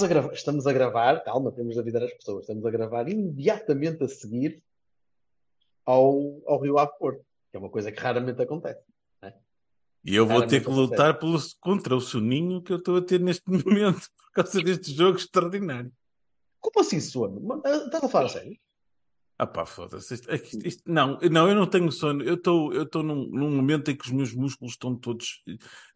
Estamos a, gravar, estamos a gravar, calma, temos de avisar as pessoas, estamos a gravar imediatamente a seguir ao, ao Rio Ave Porto, que é uma coisa que raramente acontece. E eu vou ter que lutar pelo, contra o soninho que eu estou a ter neste momento por causa deste jogo extraordinário. Como assim sono? Ah, Estás a falar sério? Ah pá, foda-se. Isto- é que isto- isto- não, não, eu não tenho sono. Eu estou eu num, num momento em que os meus músculos estão todos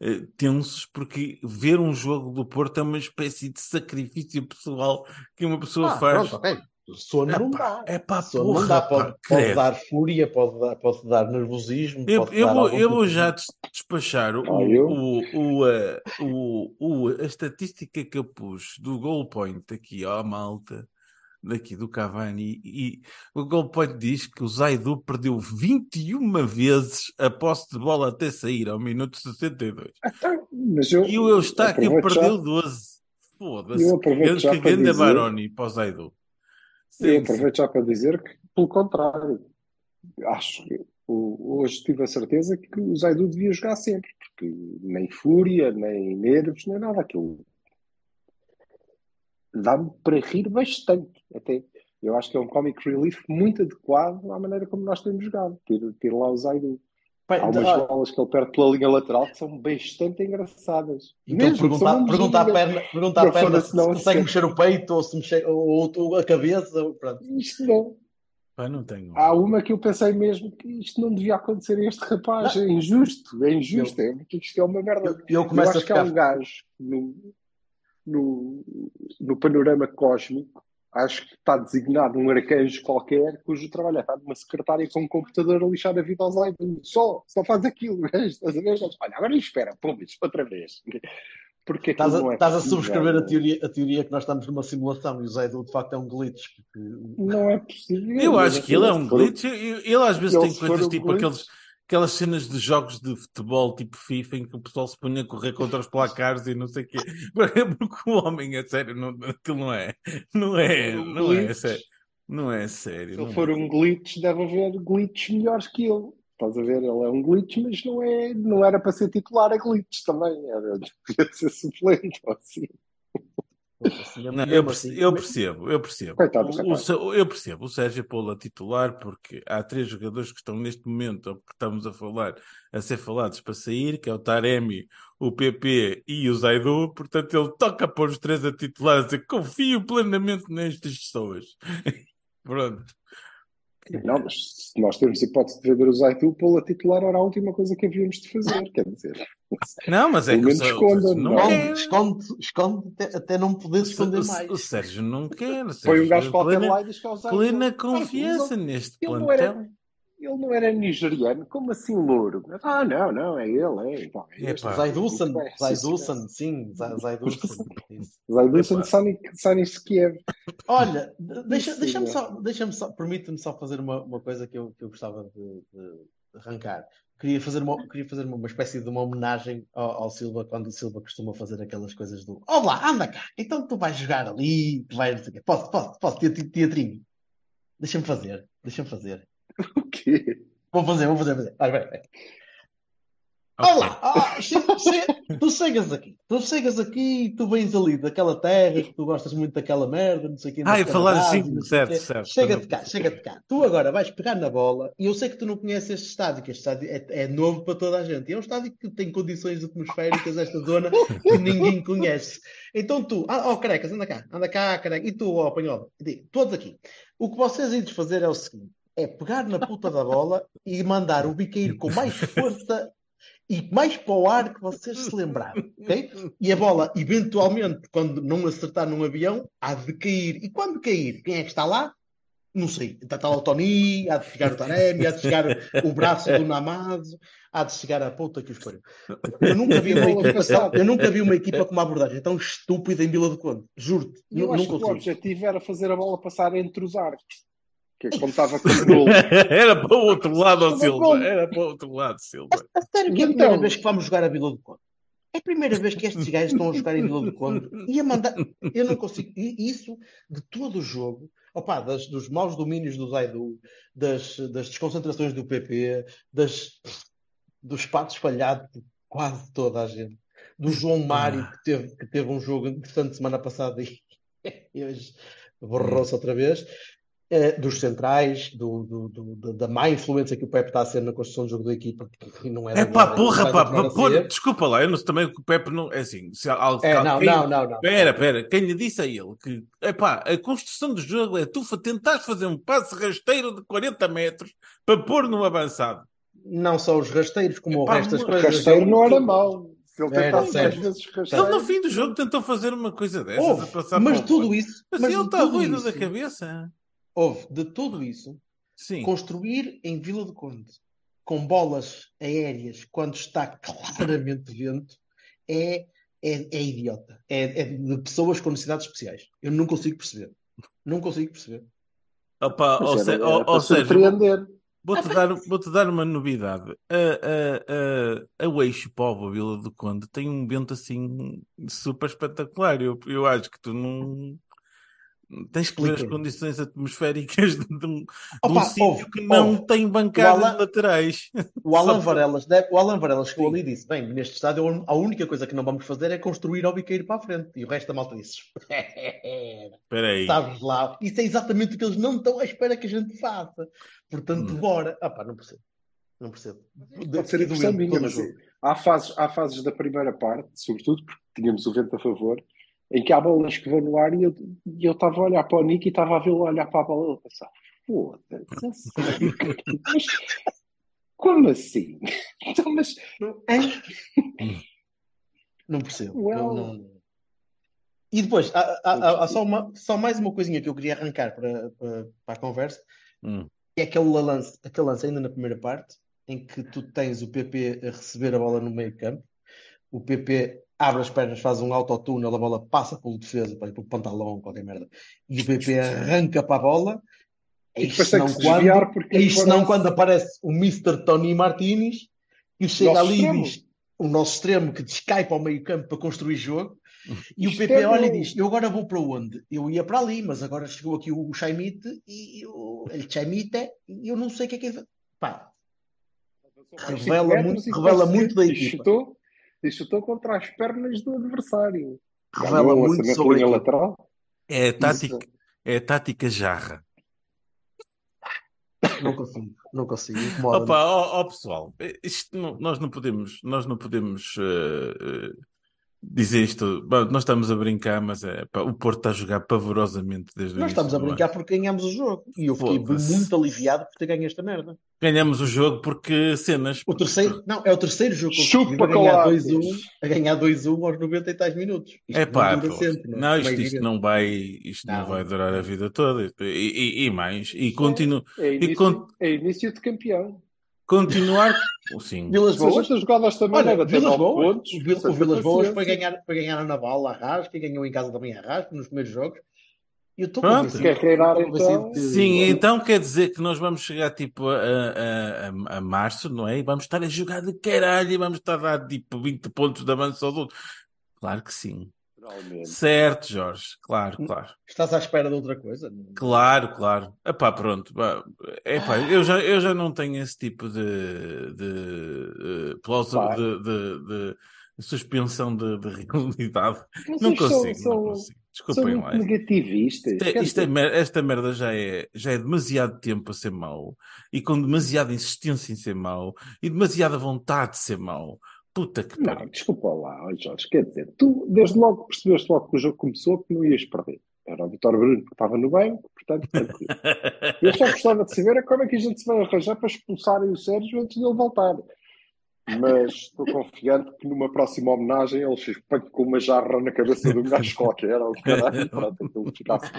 eh, tensos, porque ver um jogo do Porto é uma espécie de sacrifício pessoal que uma pessoa Ah, faz. pronto. Sono não Epá, dá. epá, Sono porra, não dá. pá, Pode, pode credo. dar fúria, pode dar, pode dar nervosismo. Eu, pode eu vou, algum eu vou tipo já des- despachar o, Ah, o, o, eh, o, o- a estatística que eu pus do goal point aqui, ó, malta, daqui do Cavani, e o goal point diz que o Zaidu perdeu 21 vezes a posse de bola até sair ao minuto 62. Então, mas eu, E o Eustáquio já- perdeu 12. Foda-se. Eu aproveito Que já que para grande dizer- Baroni para o Zaidu. Eu Sim, aproveito já para dizer que, pelo contrário, acho que hoje tive a certeza que o Zaidu devia jogar sempre, porque nem fúria, nem nervos, nem nada. Aquilo dá-me para rir bastante, até. Eu acho que é um comic relief muito adequado à maneira como nós temos jogado, ter, ter lá o Zaidu. Pai, Há umas olha, bolas que ele perde pela linha lateral que são bastante engraçadas. Então Mesmo, pergunta, pergunta à perna, pergunta à Não perna se, se consegue mexer o peito ou se mexer ou, ou a cabeça. Pronto. Isto não. Pá, não tenho. Há uma que eu pensei mesmo que isto não devia acontecer a este rapaz. É injusto, é injusto. É, porque isto é uma merda. Eu, eu Eu começo acho a que há ficar. um gajo no, no, no panorama cósmico, acho que está designado um arcanjo qualquer cujo trabalho é estar numa secretária com um computador a lixar a vida aos iPhones. Só, só faz aquilo. Estás a ver? Olha, agora espera, pum, isto outra vez. Porque Estás a, é estás a subscrever a teoria, a teoria que nós estamos numa simulação e o Zaidu de facto é um glitch. porque- Não é possível. Eu acho que ele é um glitch. Eu- Ele às vezes tem coisas tipo glitch- aqueles, aquelas cenas de jogos de futebol tipo FIFA em que o pessoal se punha a correr contra os placares e não sei o quê. Porque o homem é sério, não, aquilo não é. Não é, Um não é glitch. sério. Não é sério. Se ele é. for um glitch, deve haver glitches melhores que ele. Estás a ver? Ele é um glitch, mas não, é, não era para ser titular a glitch também. Era, devia ser suplente ou assim. Assim, Não, eu, perce- assim- eu percebo, eu percebo. Coitado do O- o rapaz. Sé- eu percebo o Sérgio Paulo a titular porque há três jogadores que estão neste momento, ou que estamos a falar, a ser falados para sair, que é o Taremi, o PP e o Zaidu, portanto ele toca pôr os três a titular, a dizer confio plenamente nestas pessoas. Pronto. Não, mas se nós temos hipótese de vender o Zaitu, pô-lo a titular era a última coisa que havíamos de fazer. Quer dizer, Não, mas é que o não não. quer. Esconde, esconde, até, até não poder esconder o- mais. o Sérgio não quer. o põe um Sérgio gajo qualquer plena- lá e diz que é o Zaitu. Plena confiança neste plantel. era, ele não era nigeriano, como assim louro? Ah, não, não, é ele, é. Então, é este. Bem, sim, Zaidusan, sim, Za- Zaidusan. Isso. Zaidusan Epá. Sani Sani Kiev. Olha, deixa- deixa-me é. só, deixa-me só, permite-me só fazer uma, uma coisa que eu, que eu gostava de, de arrancar. Queria fazer uma, queria fazer uma, uma espécie de uma homenagem ao, ao Silva quando o Silva costuma fazer aquelas coisas do Olá, anda cá, então tu vais jogar ali, tu vais, não sei o quê. posso, posso, posso, teatri- teatrinho. Deixa-me fazer, deixa-me fazer. O quê? Vou fazer, vou fazer, vou fazer. Vai, vai, vai. Ok. Olá, ah, tu chegas aqui, tu chegas aqui e tu vens ali daquela terra que tu gostas muito daquela merda, não sei o quê. Ah, falar assim, certo, certo. Chega-te cá, chega-te cá. Tu agora vais pegar na bola e eu sei que tu não conheces este estádio, que este estádio é, é novo para toda a gente. E é um estádio que tem condições atmosféricas, esta zona, que ninguém conhece. Então tu, ah, oh, carecas, anda cá, anda cá, careca. E tu, ó, apanhola, digo, todos aqui. O que vocês iam fazer é o seguinte: é pegar na puta da bola e mandar o biqueiro com mais força e mais para o ar que vocês se lembrarem, ok? E a bola, eventualmente, quando não acertar num avião, há de cair. E quando cair, quem é que está lá? Não sei. Está tá lá o Tony, há de chegar o Taremi, há de chegar o braço do Namazo, há de chegar a puta que os pariu. Eu nunca vi uma equipa, eu nunca vi uma equipa com uma abordagem tão estúpida em Vila do Conde. Juro-te. Eu acho que o objetivo era fazer a bola passar entre os arcos. Que é como estava com o gol. Era para o outro lado, Silva. Era para o outro lado, Silva. A sério que é a primeira Então. vez que vamos jogar a Vila do Conde. É a primeira vez que estes gajos estão a jogar em Vila do Conde e a mandar. Eu não consigo. E isso de todo o jogo, opá, das, dos maus domínios do Zaidu, das, das desconcentrações do PP, das, dos patos falhados por quase toda a gente, do João Mário que teve, que teve um jogo interessante semana passada e, e hoje borrou-se outra vez. Eh, dos centrais, do, do- do- da- da má influência que o Pepe está a ser na construção do jogo da equipa, que não é É da pá, porra, pá, pá, desculpa lá, eu não sei também que o Pepe não. É assim, se há algo. É, não, quem- não, não, não. Pera, pera, quem lhe disse a ele que epá, a construção do jogo é tu tentares fazer um passe rasteiro de 40 metros para pôr no avançado. Não só os rasteiros, como o Epá, resto das o coisas. Rasteiro não era mau. Se ele tentasse sério. às vezes Ele rasteiro. no fim do jogo tentou fazer uma coisa dessas, passar mas o tudo isso, Mas mas ele está doido da cabeça. Houve, de tudo isso, Sim. construir em Vila do Conde com bolas aéreas quando está claramente vento é, é, é idiota. É, é de pessoas com necessidades especiais. Eu não consigo perceber. Não consigo perceber. Opa, ou, se- era ou- ou seja, vou-te dar, vou-te dar uma novidade. A, a, a, a Eixo Povo, a Vila do Conde, tem um vento assim super espetacular. Eu, eu acho que tu não. Tens que ver as condições atmosféricas de, um, de um Opa, sítio ouve, que não ouve. tem bancadas O Alan- laterais. O Alan Varelas, deve- o Alan Varelas chegou ali e disse: Bem, neste estádio a única coisa que não vamos fazer é construir ao biqueiro para a frente. E o resto da malta disse: Espera aí. Sabes lá, isso é exatamente o que eles não estão à espera que a gente faça. Portanto, Hum. bora. Ah, pá, não percebo. Não percebo. Pode ser a minha, o mas jogo. há fases, há fases da primeira parte, sobretudo porque tínhamos o vento a favor, em que há bolas que vão no ar e eu estava a olhar para o Nick e estava a vê-lo olhar para a bola e eu pensava, foda-se, a? Mas como assim? Então, mas Não percebo. Well. Não- não- E depois, há, há- há- há só, uma, só mais uma coisinha que eu queria arrancar para, para, para a conversa, Hum. que é aquele lance, aquele lance ainda na primeira parte, em que tu tens o PP a receber a bola no meio campo, o PP abre as pernas, faz um autotúnel, a bola passa pelo defesa, pelo pantalão, qualquer merda, e o PP arranca para a bola. E tem não que quando, desviar porque eis não aparece- quando aparece o Mr. Tony Martínez e chega Nosso ali extremo. e diz o nosso extremo que descai para o meio campo para construir jogo e o Isto PP é olha e diz eu agora vou para onde? Eu ia para ali mas agora chegou aqui o Chaimite e o Chaimite e eu não sei o que é que é pá, Revela muito- revela muito da equipa. E chutou contra as pernas do adversário. revela muito sobre a lateral. É a tática, é a tática jarra. não consigo, não consigo. Opa, ó, ó, pessoal, isto não- nós não podemos, nós não podemos eh, dizer isto. Bom, nós estamos a brincar, mas é, pá, o Porto está a jogar pavorosamente desde nós estamos a brincar porque ganhámos o jogo e eu fiquei muito aliviado por ter ganho esta merda Ganhamos o jogo porque cenas. o terceiro, não, é o terceiro jogo Chupa a ganhar colates. 2-1 a ganhar 2-1 aos 90 e tais minutos isto É pá, não sempre não, é? não, é isto, isto não vai, isto não, Não. vai durar a vida toda e, e- e mais. E, continu, É e con- é início de campeão. Continuar. Sim, Vilas Boas gente jogadas também Olha, era o ter Vilas 9 Boas, pontos. o, Vilas Boas foi ganhar, foi ganhar a Naval, a Arrasca, e ganhou em casa também a Arrasca nos primeiros jogos. E eu estou Pronto. convencido, Quer reinar, estou convencido então? que- Sim, então quer dizer que nós vamos chegar tipo a, a, a, a março, não é? E vamos estar a jogar de caralho e vamos estar a dar tipo 20 pontos de avanço ao outro. Claro que sim. Naturalmente. Certo, Jorge. Claro, claro. Estás à espera de outra coisa? Claro, claro. Epá, pronto. Epá, eu, já, eu já não tenho esse tipo de, de, eh, de, de, de suspensão de, de realidade. Mas Não consigo, são- não consigo. Desculpem lá. negativistas. Isto é- isto é esta merda já é, já é demasiado tempo a ser mau e com demasiada insistência em ser mau e demasiada vontade de ser mau. Puta que Não, pariu. desculpa lá, Jorge. Quer dizer, tu desde logo percebeste logo que o jogo começou que não ias perder. Era o Vitor Bruno que estava no banco, portanto, tranquilo. Eu só gostava de saber é como é que a gente se vai arranjar para expulsarem o Sérgio antes dele voltar. mas estou confiante que numa próxima homenagem eles espanham com uma jarra na cabeça de um gajo qualquer, ou caralho, pronto, assim.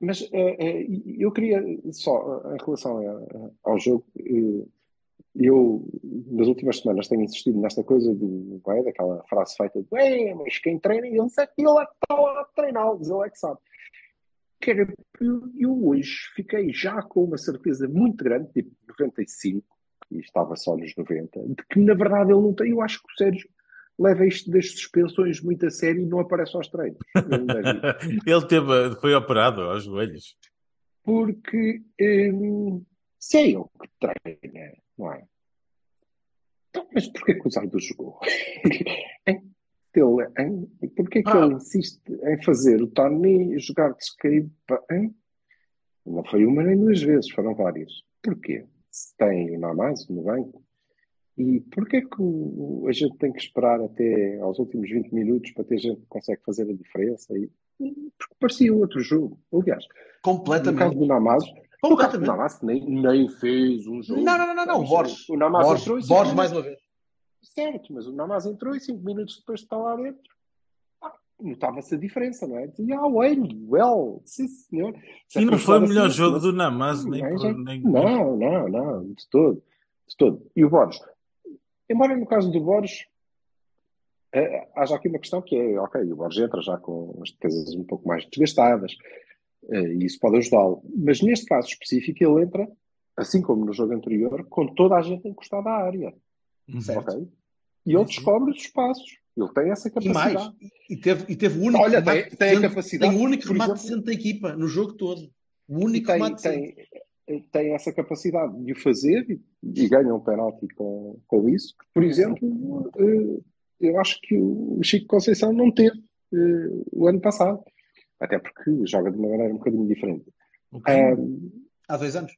Mas eh, eh, eu queria só, eh, em relação ao jogo, eu nas últimas semanas tenho insistido nesta coisa do, é, daquela frase feita de "É, mas quem treina, eles é que ele é que está lá a treiná-los, ele é que sabe. Eu, eu hoje fiquei já com uma certeza muito grande, tipo 95, e estava só nos 90, de que na verdade ele não tem. Eu acho que o Sérgio leva isto das suspensões muito a sério e não aparece aos treinos. Ele. Ele teve, foi operado aos joelhos. Porque hum, se é ele que treina, não é? Então, mas porquê que o Zaido jogou? Hein? Ele, hein? Porquê que Ah. ele insiste em fazer o Tony jogar de skate? Hein? Não foi uma nem duas vezes, foram várias. Porquê? Se tem o Namazo no banco. E porquê que o- a gente tem que esperar até aos últimos 20 minutos para ter gente que consegue fazer a diferença? E, porque parecia outro jogo. Aliás, no caso Completamente. do Namazo, no caso do nem, nem fez um jogo. Não, não, não, não, não. Borges. O Namazo Borges, entrou e Borges mais uma vez. Certo, mas o Namazo entrou e cinco minutos depois de estar lá dentro. ah, Notava-se a diferença, não é? Dizia, ah, well, well, sim senhor. Se E não foi o melhor assim, jogo mas- do Namaz, nem Não, por- nem- não, não, não, de todo, de todo. E o Borges, embora no caso do Borges eh, haja aqui uma questão que é, ok, o Borges entra já com as defesas um pouco mais desgastadas e isso pode ajudá-lo, mas neste caso específico ele entra, assim como no jogo anterior, com toda a gente encostada à área, Uhum. ok? E ele descobre os espaços, ele tem essa E capacidade. mais. E teve, e teve o único Olha, remate tem- tem a capacidade, tem o único remate exemplo- decente da equipa no jogo todo. O E único tem, remate tem, tem essa capacidade de o fazer e, e ganha um penalti com, com isso. Por exemplo, eh, eu acho que o Chico Conceição não teve eh, o ano passado. Até porque joga de uma maneira um bocadinho diferente. O quê? Ah, Há dois anos.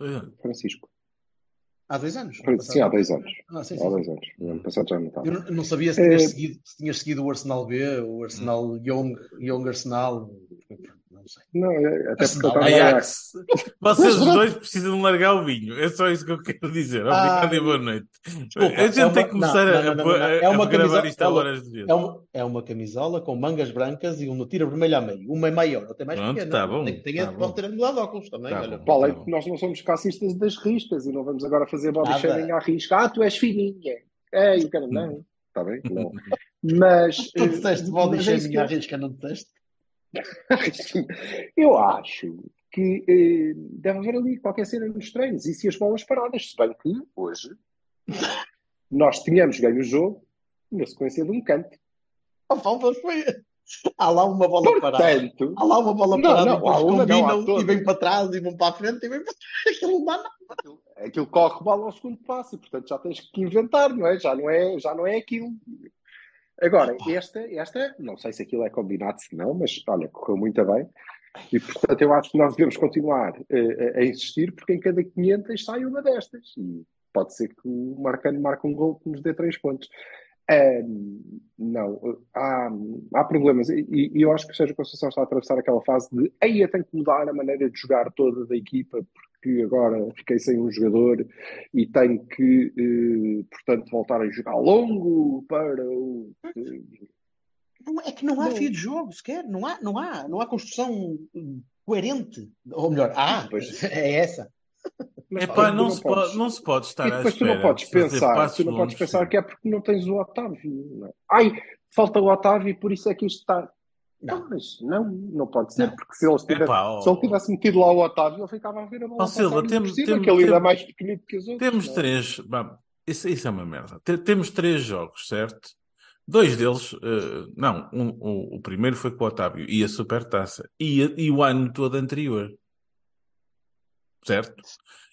É. Francisco. Há dois anos. Sim, há dois anos. Ah, sim, Há sim. dois anos. O ano passado já não estava. Eu não- sabia se tinhas, Eh, seguido, se tinhas seguido o Arsenal B, o Arsenal Young, Young Arsenal. Não sei. Não, é- até porque no Ajax. Vocês os dois precisam largar o vinho. É só isso que eu quero dizer. Obrigado Ah, e boa noite. desculpa, a gente é uma- tem que começar não, a- não, não, a, não, não. a- É uma a gravar camisola- isto a horas de vezes. É uma, é uma camisola com mangas brancas e uma tira vermelha a meio. Uma é maior, outra é mais Pronto, pequena. tá bom, Tem, tem, tá bom. ter mudado de óculos também. Tá olha. bom. Além Tá que nós não somos cassistas das riscas e não vamos agora fazer body Nada. shaming à risca. Ah, tu és fininha. É, eu quero. Não, está bem? Não. Mas. Tu eh, disseste body mas é shaming que à risca, não disseste? Eu acho que eh, deve haver ali qualquer cena nos treinos e se as bolas paradas, se bem que hoje nós tínhamos ganho o jogo na sequência de um canto. A falta foi. Há lá uma bola parada. Portanto, Há lá uma bola Não, parada não, há uma, não, há combinam e vêm para trás e vão para a frente e vêm para trás. Aquilo não dá nada. aquilo corre mal ao segundo passo e portanto já tens que inventar, não é? Já não é, já não é aquilo. Agora, esta, esta, não sei se aquilo é combinado, se não, mas olha, correu muito bem. E portanto eu acho que nós devemos continuar a, a insistir, porque em cada 500 sai uma destas. E pode ser que o Marcano marque um gol que nos dê três pontos. Não, há, há problemas. E, e eu acho que o Sérgio Conceição está a atravessar aquela fase de aí eu tenho que mudar a maneira de jogar toda da equipa, porque agora fiquei sem um jogador e tenho que, eh, portanto, voltar a jogar longo para o. Não, é que não há Não. fio de jogo sequer. Não há, não há, não há construção coerente. Ou melhor, há. Pois. É essa. Mas, Epá, tu não, se podes- pode, não se pode estar E à depois tu espera não podes pensar, tu não podes pensar que é porque não tens o Otávio. não é? Ai, falta o Otávio e por isso é que isto está. Não. Não, mas não, não pode ser, Não. porque se ele, tivesse, Epá, se ele tivesse metido lá o Otávio, ele ficava a ver a bola Ó, Silva, temos- temos- que ele ainda é mais pequenito que os outros. Temos não é? três. bom, isso, isso é uma merda. Te- Temos três jogos, certo? Dois deles, eh, não, um- o- o primeiro foi com o Otávio e a Supertaça e, e o ano todo anterior, certo?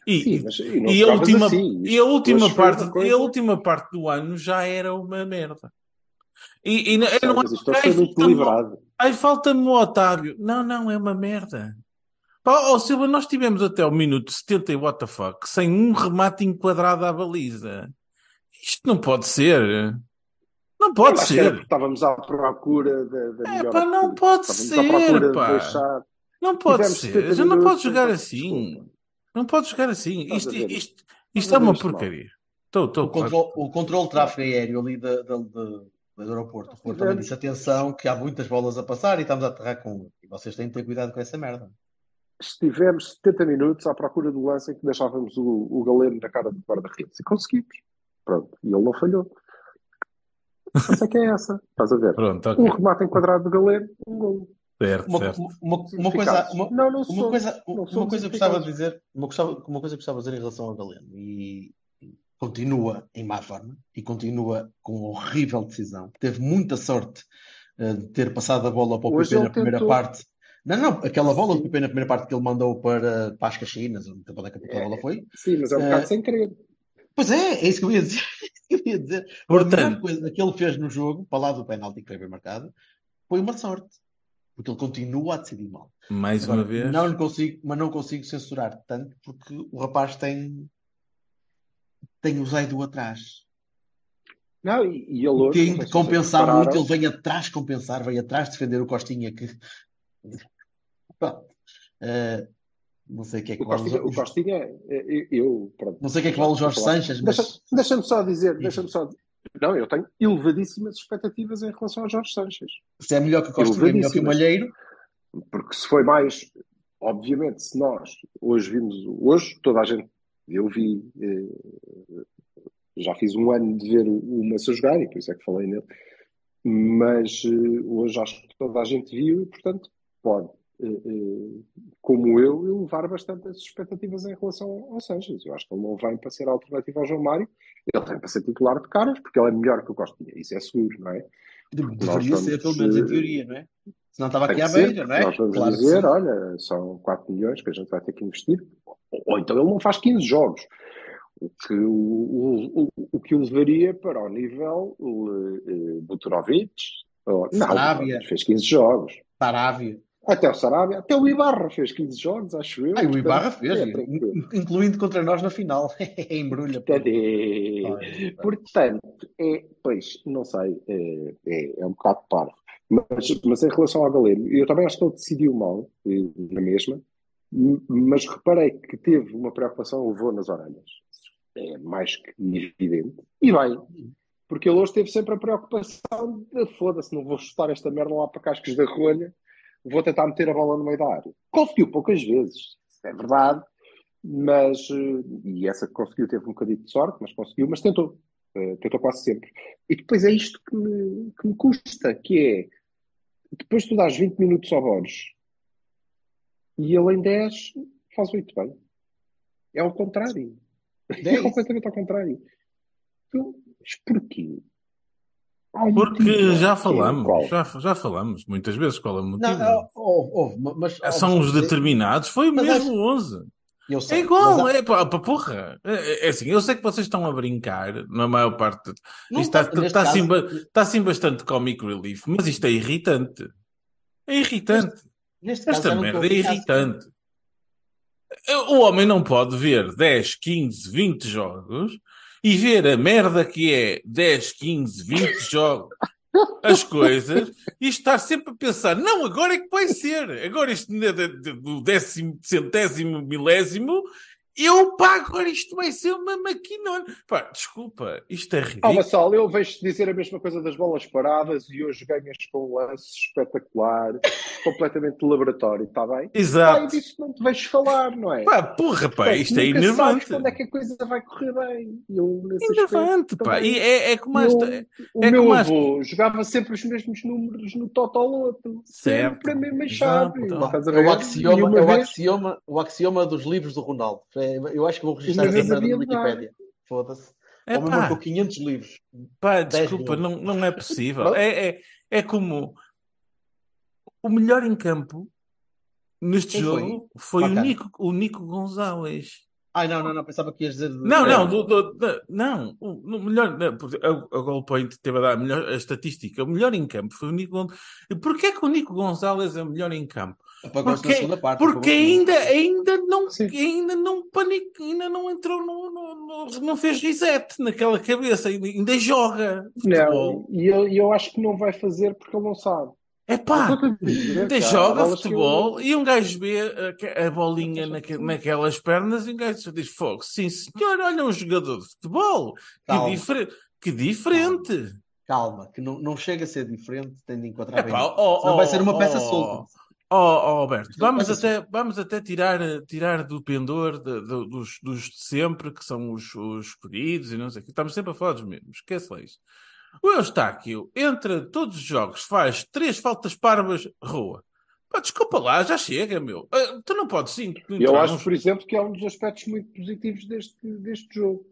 E, Sim, mas e e a última, assim. e a última parte, a última parte do ano já era uma merda. E, e não, Sei, não isto ai, muito falta-me- deliberado. ai, falta-me o Otávio. Não, não, é uma merda. Pá, Ó Silva, nós tivemos até o minuto 70 e what the fuck, sem um remate enquadrado à baliza. Isto não pode ser. Não pode Eu ser. estávamos à procura da, da É, pá, não pode Estávamos ser, pá. deixar- Não pode Tivemos ser. 70 Já não pode jogar assim. desculpa. Não pode jogar assim. Estás Isto, isto, isto a é uma isto porcaria. Estou, estou. O controle, o controle de tráfego aéreo ali da, da, da- do aeroporto. O também disse atenção que há muitas bolas a passar e estamos a aterrar com um. E vocês têm de ter cuidado com essa merda. Estivemos 70 minutos à procura do lance em que deixávamos o, o Galeno na cara do guarda-redes. E conseguimos. Pronto. E ele não falhou. Essa é que é essa. Estás a ver? Pronto, Um ok. remate enquadrado do Galeno, um golo. Certo, Uma, certo. uma, uma- uma coisa, uma, Não, não uma somos. coisa, Não uma coisa que gostava de dizer, uma, gostava, uma coisa que gostava de dizer em relação ao Galeno e continua em má forma e continua com uma horrível decisão. Teve muita sorte eh, de ter passado a bola para o Hoje PP na primeira tentou. parte. Não, não, aquela bola do Sim. PP na primeira parte que ele mandou para, para as Caxinas, onde é que a bola foi. Sim, mas é um Eh, bocado sem querer. Pois é, é isso que eu ia dizer. É eu ia dizer. A melhor Portanto, coisa que ele fez no jogo, para lá do penalti que foi bem marcado, foi uma sorte. Porque ele continua a decidir mal. mais uma Agora, vez. não consigo, mas não consigo censurar tanto porque o rapaz tem, tem o Zaidu atrás. Não, e, e ele hoje, tem de vocês compensar muito, ele vem atrás compensar, vem atrás defender o Costinha que. Pronto. Eh, não sei o que é que o vale Costinha, o os- Costinha, eh, eu, eu, pronto, não sei o que é que vale o Jorge. Sanches, Deixa- mas Deixa-me só dizer, deixa-me só Não, eu tenho elevadíssimas expectativas em relação ao Jorge Sanches. se é melhor que o Costinha, é melhor que o. Malheiro. Porque se foi mais, obviamente, se nós hoje vimos, hoje toda a gente, eu vi, eh, já fiz um ano de ver o Massa jogar e por isso é que falei nele, mas eh, hoje acho que toda a gente viu e, portanto, pode, como eu, elevar bastante as expectativas em relação ao Sanches. Eu acho que ele não vem para ser alternativa ao João Mário, ele vem para ser titular de caras, porque ele é melhor que o Costinha, isso é seguro, não é? Deveria ser, pelo menos em eh, teoria, não é? Senão estava Tem aqui à beira, não é? Nós vamos Claro dizer, olha, são 4 milhões que a gente vai ter que investir. Ou, então ele não faz 15 jogos. O que o, o, o, o que o levaria para o nível uh, Butrovic. Ou, não, Sarabia. fez 15 jogos. Sarávia. Até o Sarabia, até o Ibarra fez 15 jogos, acho eu. Ah, o Ibarra fez, é incluindo contra nós na final. Embrulha. pô. Portanto, é, portanto, é, pois, não sei, é, é, é um bocado parvo. Mas, mas em relação ao Galeno, eu também acho que ele decidiu mal, eh, na mesma, mas reparei que teve uma preocupação, levou nas orelhas. É mais que evidente. E bem, porque ele hoje teve sempre a preocupação de foda-se, não vou chutar esta merda lá para cascos da rolha, vou tentar meter a bola no meio da área. Conseguiu poucas vezes, é verdade, mas, eh, e essa que conseguiu teve um bocadinho de sorte, mas conseguiu, mas tentou. Eh, tentou quase sempre. E depois é isto que me, que me custa, que é, depois tu dás 20 minutos ao Borges e ele em 10 faz 8 bem. É ao contrário. É, É completamente ao contrário. Então, mas porquê? Porque motivo, já é falamos, já, já falamos muitas vezes qual é o motivo. Não, oh, oh, mas, oh, São mas- os determinados, foi Mas mesmo 11. Eu É sei, igual, mas há- é pá, porra. É, é assim, eu sei que vocês estão a brincar, na maior parte. Não Isto está, está- neste está, assim, caso- ba- está assim bastante comic relief, mas isto é irritante. É irritante. Neste caso, Esta não merda é irritante. O homem não pode ver 10, 15, 20 jogos e ver a merda que é 10, 15, 20 jogos, as coisas, e estar sempre a pensar, não, agora é que vai ser. Agora não é do décimo, centésimo, milésimo, eu pago, agora isto vai ser uma maquinona. Pá, desculpa, isto é Ah, ridículo. Vassal, eu vejo-te dizer a mesma coisa das bolas paradas e hoje ganhas com um lance espetacular, completamente de laboratório, está bem? Ah, Exato. e disso não te vejo falar, não é? Pá, porra, pá, Portanto, isto é nunca enervante. sabes quando é que a coisa vai correr bem. Eu, Enervante, pá. também. E é, é como esta. o é meu como as- avô jogava sempre os mesmos números no Totoloto. Certo. Sempre a mesma Exato. chave. Então, É o é axioma, o axioma dos livros do Ronaldo. É, Eu acho que vou registrar essa merda na. Wikipédia. Foda-se. É O homem marcou 500 livros. Pá, desculpa, não, não é possível. É, é, é como o melhor em campo neste Quem foi? jogo foi, o, Bacana. Nico, o Nico Gonzalez. Ai, não, não, não. Pensava que ias dizer. Não, É. não, do- do- do- não, o, melhor, a, a Goal Point teve a dar a, melhor, a estatística. O melhor em campo foi o Nico Gonzalez. Porquê que o Nico Gonzalez é o melhor em campo? Apagou-se Porque, na segunda parte. porque ainda, ainda não, Sim. ainda não panic, ainda não entrou no, no- no- não fez reset naquela cabeça, ainda, ainda joga futebol. Não, e eu, e eu acho que não vai fazer porque ele não sabe. É pá, Eu estou a dizer, até cara, joga futebol e um gajo vê a, a bolinha naque- naquelas pernas e um gajo diz: Fogo, sim senhor, olha um jogador de futebol. Que, Calma. difer- que diferente. Calma, que não, não chega a ser diferente, tendo em encontrar É bem. pá, oh, Senão vai oh, ser uma peça oh, solta. Oh, oh, Alberto, vamos até, vamos até tirar, tirar do pendor de- de- dos, dos de sempre, que são os, os escolhidos e não sei o que. Estamos sempre a falar dos mesmos. Esquece lá isso. O Eustáquio, entre todos os jogos, faz três faltas parvas, rua. Pá, desculpa lá, já chega, meu. Ah, tu não podes sim. Eu acho, por exemplo, que é um dos aspectos muito positivos deste, deste jogo.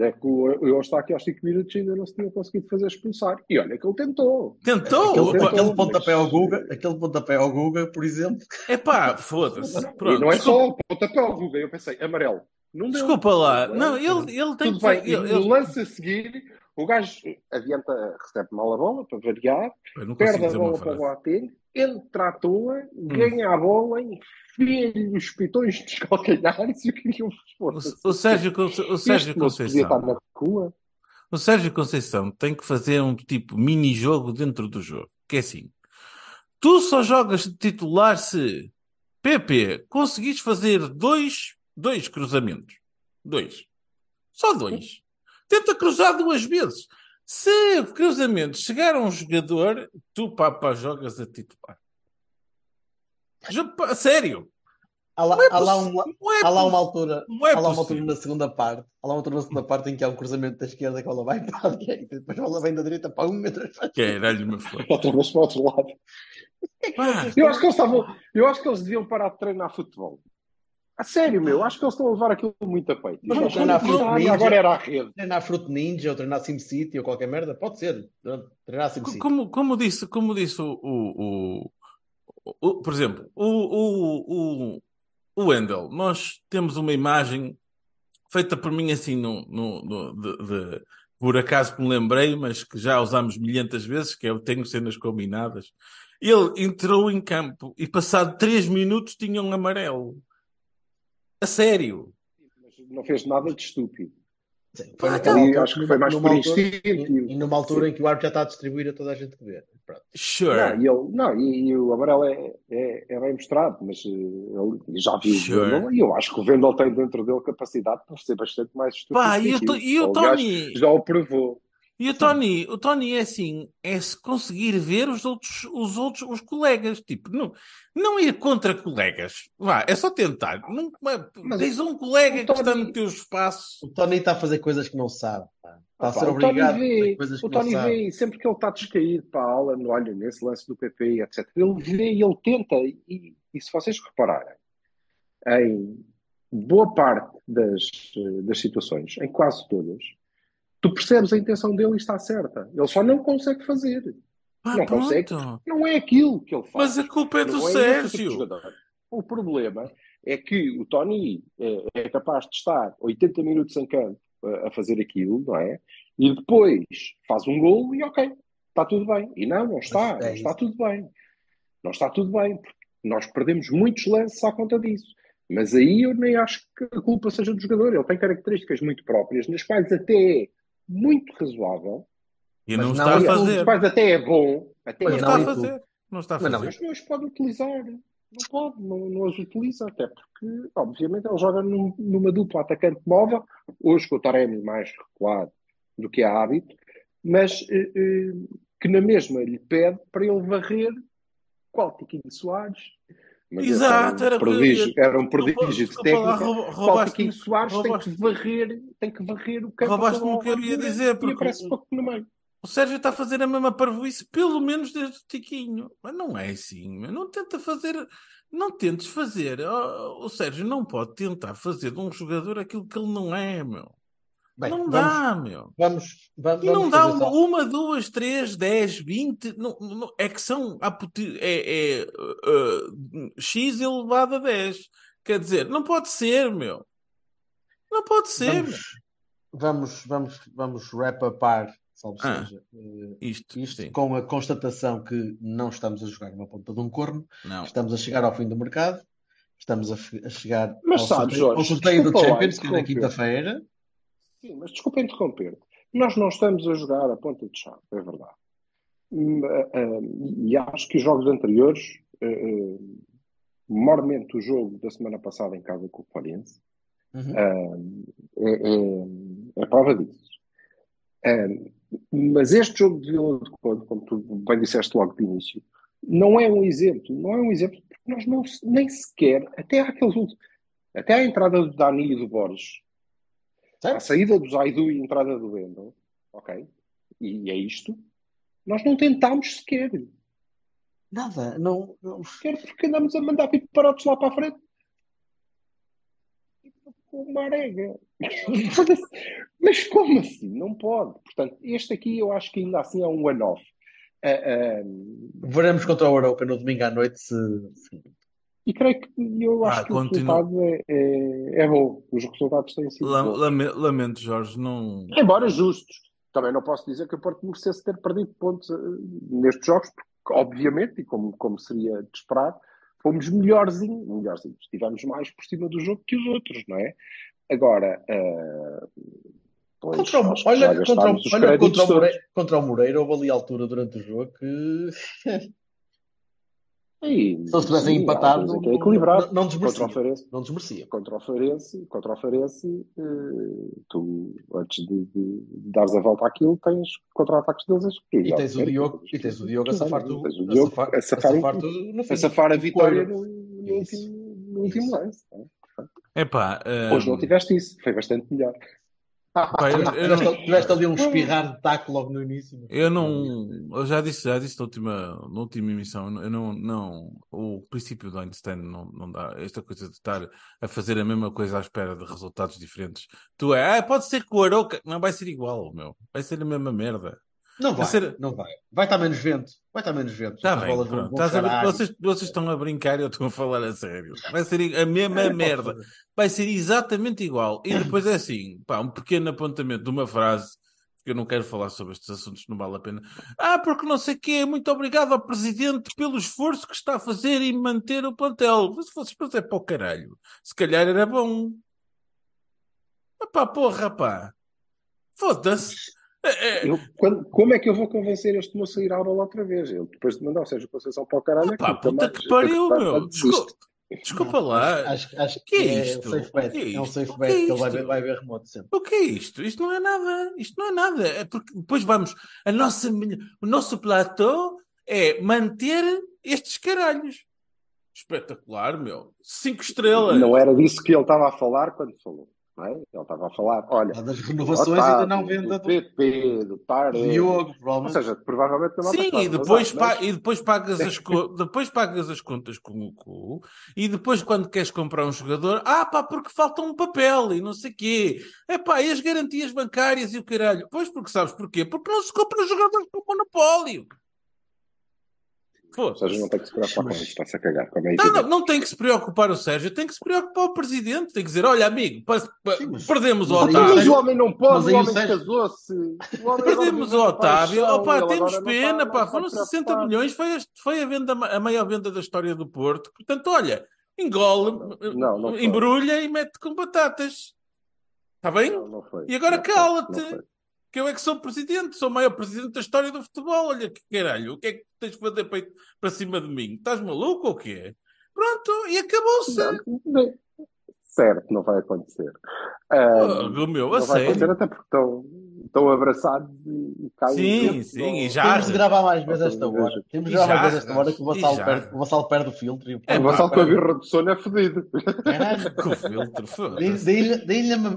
É que o eu está aqui aos 5 minutos e ainda não se tinha conseguido fazer expulsar. E olha que ele tentou. Tentou! Aquele, tentou, aquele mas- pontapé ao Guga, aquele pontapé ao Guga, por exemplo. É pá, foda-se. e não é só o pontapé ao Guga. Eu pensei, amarelo. Não deu. desculpa lá. Não, ele, ele tem Tudo que bem. ele- ele- lance a seguir, o gajo adianta, recebe mal a bola para variar, perde a bola para o. Boateng, entra à toa, ganha a bola, enfia-lhe os pitões dos calcanhares e o que que eu O, o Sérgio, o Sérgio Conceição. O Sérgio Conceição tem que fazer um tipo mini-jogo dentro do jogo. Que é assim: tu só jogas de titular se PP conseguires fazer dois, dois cruzamentos. Dois. Só dois. Tenta cruzar duas vezes. Se o cruzamento chegar a um jogador, tu, papá, jogas a titular. Pá, sério. Há lá, é há lá uma, é há lá uma altura, é há lá uma altura na segunda parte, há lá uma altura na segunda parte em que há um cruzamento da esquerda que a bola vai para a direita, depois a bola vem da direita para um e para a esquerda. Caralho, meu foda. Outra vez para o outro lado. Pá, Eu acho que eles estavam. Eu acho que eles deviam parar de treinar futebol. A sério, meu, acho que eles estão a levar aquilo muito a peito. Mas treinar futebol, ah, agora era a rede. Treinar Fruit Ninja ou treinar SimCity ou qualquer merda, pode ser. Treinar SimCity. Como, como disse, como disse o, o, o- o- por exemplo, o, o, o, o Wendel, nós temos uma imagem feita por mim assim, no, no, no- de, de- por acaso que me lembrei, mas que já usámos milhentas vezes, que eu tenho cenas combinadas. Ele entrou em campo e passado três minutos tinha um amarelo. A sério. Mas Não fez nada de estúpido. Sim, foi Ah, altura- acho que foi mais por instinto. E, e numa altura em que o árbitro já está a distribuir a toda a gente que vê. Pronto. Sure. Não, e, ele, não, e, e o amarelo é, é, é bem mostrado, mas eh, ele já viu Sure. o Vendel e eu acho que o Vendel tem dentro dele capacidade para ser bastante mais estúpido. Pá, e o, e o Aliás, Tony? Já o provou. E o Tony, o Tony é assim, é se conseguir ver os outros, os outros, os colegas, tipo, não, não ir contra colegas, vá, é só tentar. Não, Mas tens um colega o que está Tony- no teu espaço. O Tony está a fazer coisas que não sabe. pá. Está a ser o Tony obrigado a fazer vê, coisas que o não Tony sabe. vê, sempre que ele está descaído para a aula, no, olha, nesse lance do PP, etc. Ele vê e ele tenta, e, e se vocês repararem, em boa parte das, eh, das situações, em quase todas, tu percebes a intenção dele e está certa. Ele só não consegue fazer. Pá, não consegue. pronto. Não é aquilo que ele faz. Mas a culpa é do é tipo Sérgio. O problema é que o Tony é, é capaz de estar 80 minutos em campo a, a fazer aquilo, não é? E depois faz um gol e ok, está tudo bem. E não, não está, é não está tudo bem. Não está tudo bem, porque nós perdemos muitos lances à conta disso. Mas aí eu nem acho que a culpa seja do jogador. Ele tem características muito próprias, nas quais até é muito razoável, E Mas não não está a é fazer. quais até é bom, até Mas Não é está a não, bom. e tu? fazer. Não está a Mas fazer. Mas não os pode utilizar. Não pode, não, não os utiliza, até porque, obviamente, ele joga num- numa dupla atacante móvel, hoje com o Taremi mais recuado do que há hábito, mas eh, eh, que na mesma lhe pede para ele varrer qual Tiquinho Soares. Mas Exato, era um prodígio, era um prodígio de técnica. roubaste-me Soares tem que varrer, tem que varrer o campo. Roubaste-me toda o que eu ia dizer, porque aparece o- pouco no meio. O Sérgio está a fazer a mesma parvoíce, pelo menos desde o Tiquinho. Mas não é assim, não tenta fazer, não tentes fazer. Oh, O Sérgio não pode tentar fazer de um jogador aquilo que ele não é, meu. Bem, não vamos, dá, meu. vamos, vamos, E não dá uma, uma, duas, três, dez, vinte. Não, não- é que são é, é, uh, X elevado a 10. Quer dizer, não pode ser, meu. Não pode ser. Vamos, vamos, vamos, vamos wrap upar, salvo Ah. seja, eh, Isto, isto sim. com a constatação que não estamos a jogar uma ponta de um corno, Não. estamos a chegar ao fim do mercado, estamos a, a chegar Mas ao sabes, sorteio, ao Jorge, sorteio do Champions, que é na quinta-feira. Sim, mas desculpa interromper-te. Nós não estamos a jogar a ponta de chave, é verdade. Hum, ah, ah, E acho que os jogos anteriores, ah, mormente o jogo da semana passada em casa com o Farense, Uhum. é, é, é prova disso. Mas este jogo de Vila de Conde, como tu bem disseste logo de início, não é um exemplo. Não é um exemplo porque nós não, nem sequer, até àqueles até à entrada do Dani e do Borges, Certo? à saída do Zaidu e a entrada do Wendel, ok? E é isto. Nós não tentámos sequer. Nada, não, não- Sequer porque andamos a mandar piparotes lá para a frente. Com uma arega. Mas como assim? Não pode. Portanto, este aqui eu acho que ainda assim é um one-off. Ah, ah, Veremos contra o Europa no domingo à noite se. E creio que eu acho Ah, que continua. o resultado é, é, é bom. Os resultados têm sido lame- Lamento, Jorge, não. Embora justos. Também não posso dizer que o Porto merecesse ter perdido pontos eh, nestes jogos, porque, obviamente, e como, como seria de esperar, fomos melhorzinhos, melhorzinhos. Estivemos mais por cima do jogo que os outros, não é? Agora, eh, pois, Contra o, olha, contra, olha contra, o. Moreira, contra o Moreira, houve ali altura durante o jogo que E, se eles tivessem sim, empatado, não, é equilibrado. não, não Contra o desmerecia. Farense, Não desmerecia. contra o Farense, contra o Farense, eh, tu, antes de, de, de dares a volta àquilo, tens contra-ataques deles a E tens o Diogo, e tens o Diogo a safar- a a safar um- safar-te no fim. a safar a vitória no, último, no último Isso. lance. é? Epá, Hoje não hum, tiveste isso, foi bastante melhor. Eu, eu tiveste ali um espirrar de taco logo no início. eu não, eu já disse, já disse na última, na última emissão, eu não, não, o princípio do Einstein não, não dá, esta coisa de estar a fazer a mesma coisa à espera de resultados diferentes. Tu é, ah, pode ser que o Aroca, não vai ser igual, meu, vai ser a mesma merda. Não vai, ser- não vai. Vai estar menos vento. Vai estar menos vento. As bem, vão- vão a. Vocês, vocês estão a brincar e eu estou a falar a sério. Vai ser a mesma É, merda. Vai ser exatamente igual. E depois é assim, pá, um pequeno apontamento de uma frase, porque eu não quero falar sobre estes assuntos, não vale a pena. Ah, porque não sei o quê, muito obrigado ao Presidente pelo esforço que está a fazer em manter o plantel. Se fosse fazer para o caralho, se calhar era bom. Ah pá, porra, pá. Foda-se. É, é, Eu, quando- como é que eu vou convencer este moço a ir à bola outra vez? Ele depois de mandar o Sérgio Conceição para o caralho. é pá, que puta que pariu, meu. Desculpa, desculpa lá. Acho, acho Que que é é, isto? um safe bet. Que é É um safe Que bet é que ele vai ver, vai ver remoto sempre. O que é isto? Isto não é nada. Isto não é nada. É porque depois vamos. A nossa, o nosso platô é manter estes caralhos. Espetacular, meu. Cinco estrelas. Não era disso que ele estava a falar quando falou. Não é? Ele estava a falar, olha, Há das renovações e Otávio, da não venda do PP, do Tarek. Diogo, Ou seja, provavelmente não Sim, e depois, pa- e depois pagas as depois pagas as contas com o cu e depois quando queres comprar um jogador, ah pá, porque falta um papel e não sei quê. É pá, e as garantias bancárias e o caralho. Pois porque sabes porquê? Porque não se compra jogadores com monopólio. Ou seja, Foda-se. não tem que se preocupar com isso, está-se a cagar. É Não, não, não tem que se preocupar o Sérgio, tem que se preocupar o presidente. Tem que dizer: olha, amigo, pa- pa- Sim, mas- perdemos o mas aí Então, o Mas Otávio. o homem não pode, Mas o o homem Sérgio- casou-se. O Perdemos o Otávio. paixão, Opa, temos não pena, pá. não está Foram 60 preocupado. milhões, foi, a- foi a, venda, a maior venda da história do Porto. Portanto, olha, engole, Não, não embrulha e mete com batatas. Está bem? Não, não foi. E agora cala-te. Que eu é que sou presidente, sou o maior presidente da história do futebol. Olha que caralho, o que é que tens de fazer para, para cima de mim? Estás maluco ou quê? Pronto, e acabou-se. Certo, não vai acontecer. Ah, Oh, meu, a não vai acontecer sério. até porque estão, estão abraçados e, e caem Sim, dentro sim, e já- Temos de gravar mais vezes esta hora. Temos de gravar mais vezes esta hora que o Vassalo já. perde, o Vassalo perde o filtro. E o É, O Vassal com a birra de sono é fodido. Caralho. Com o filtro,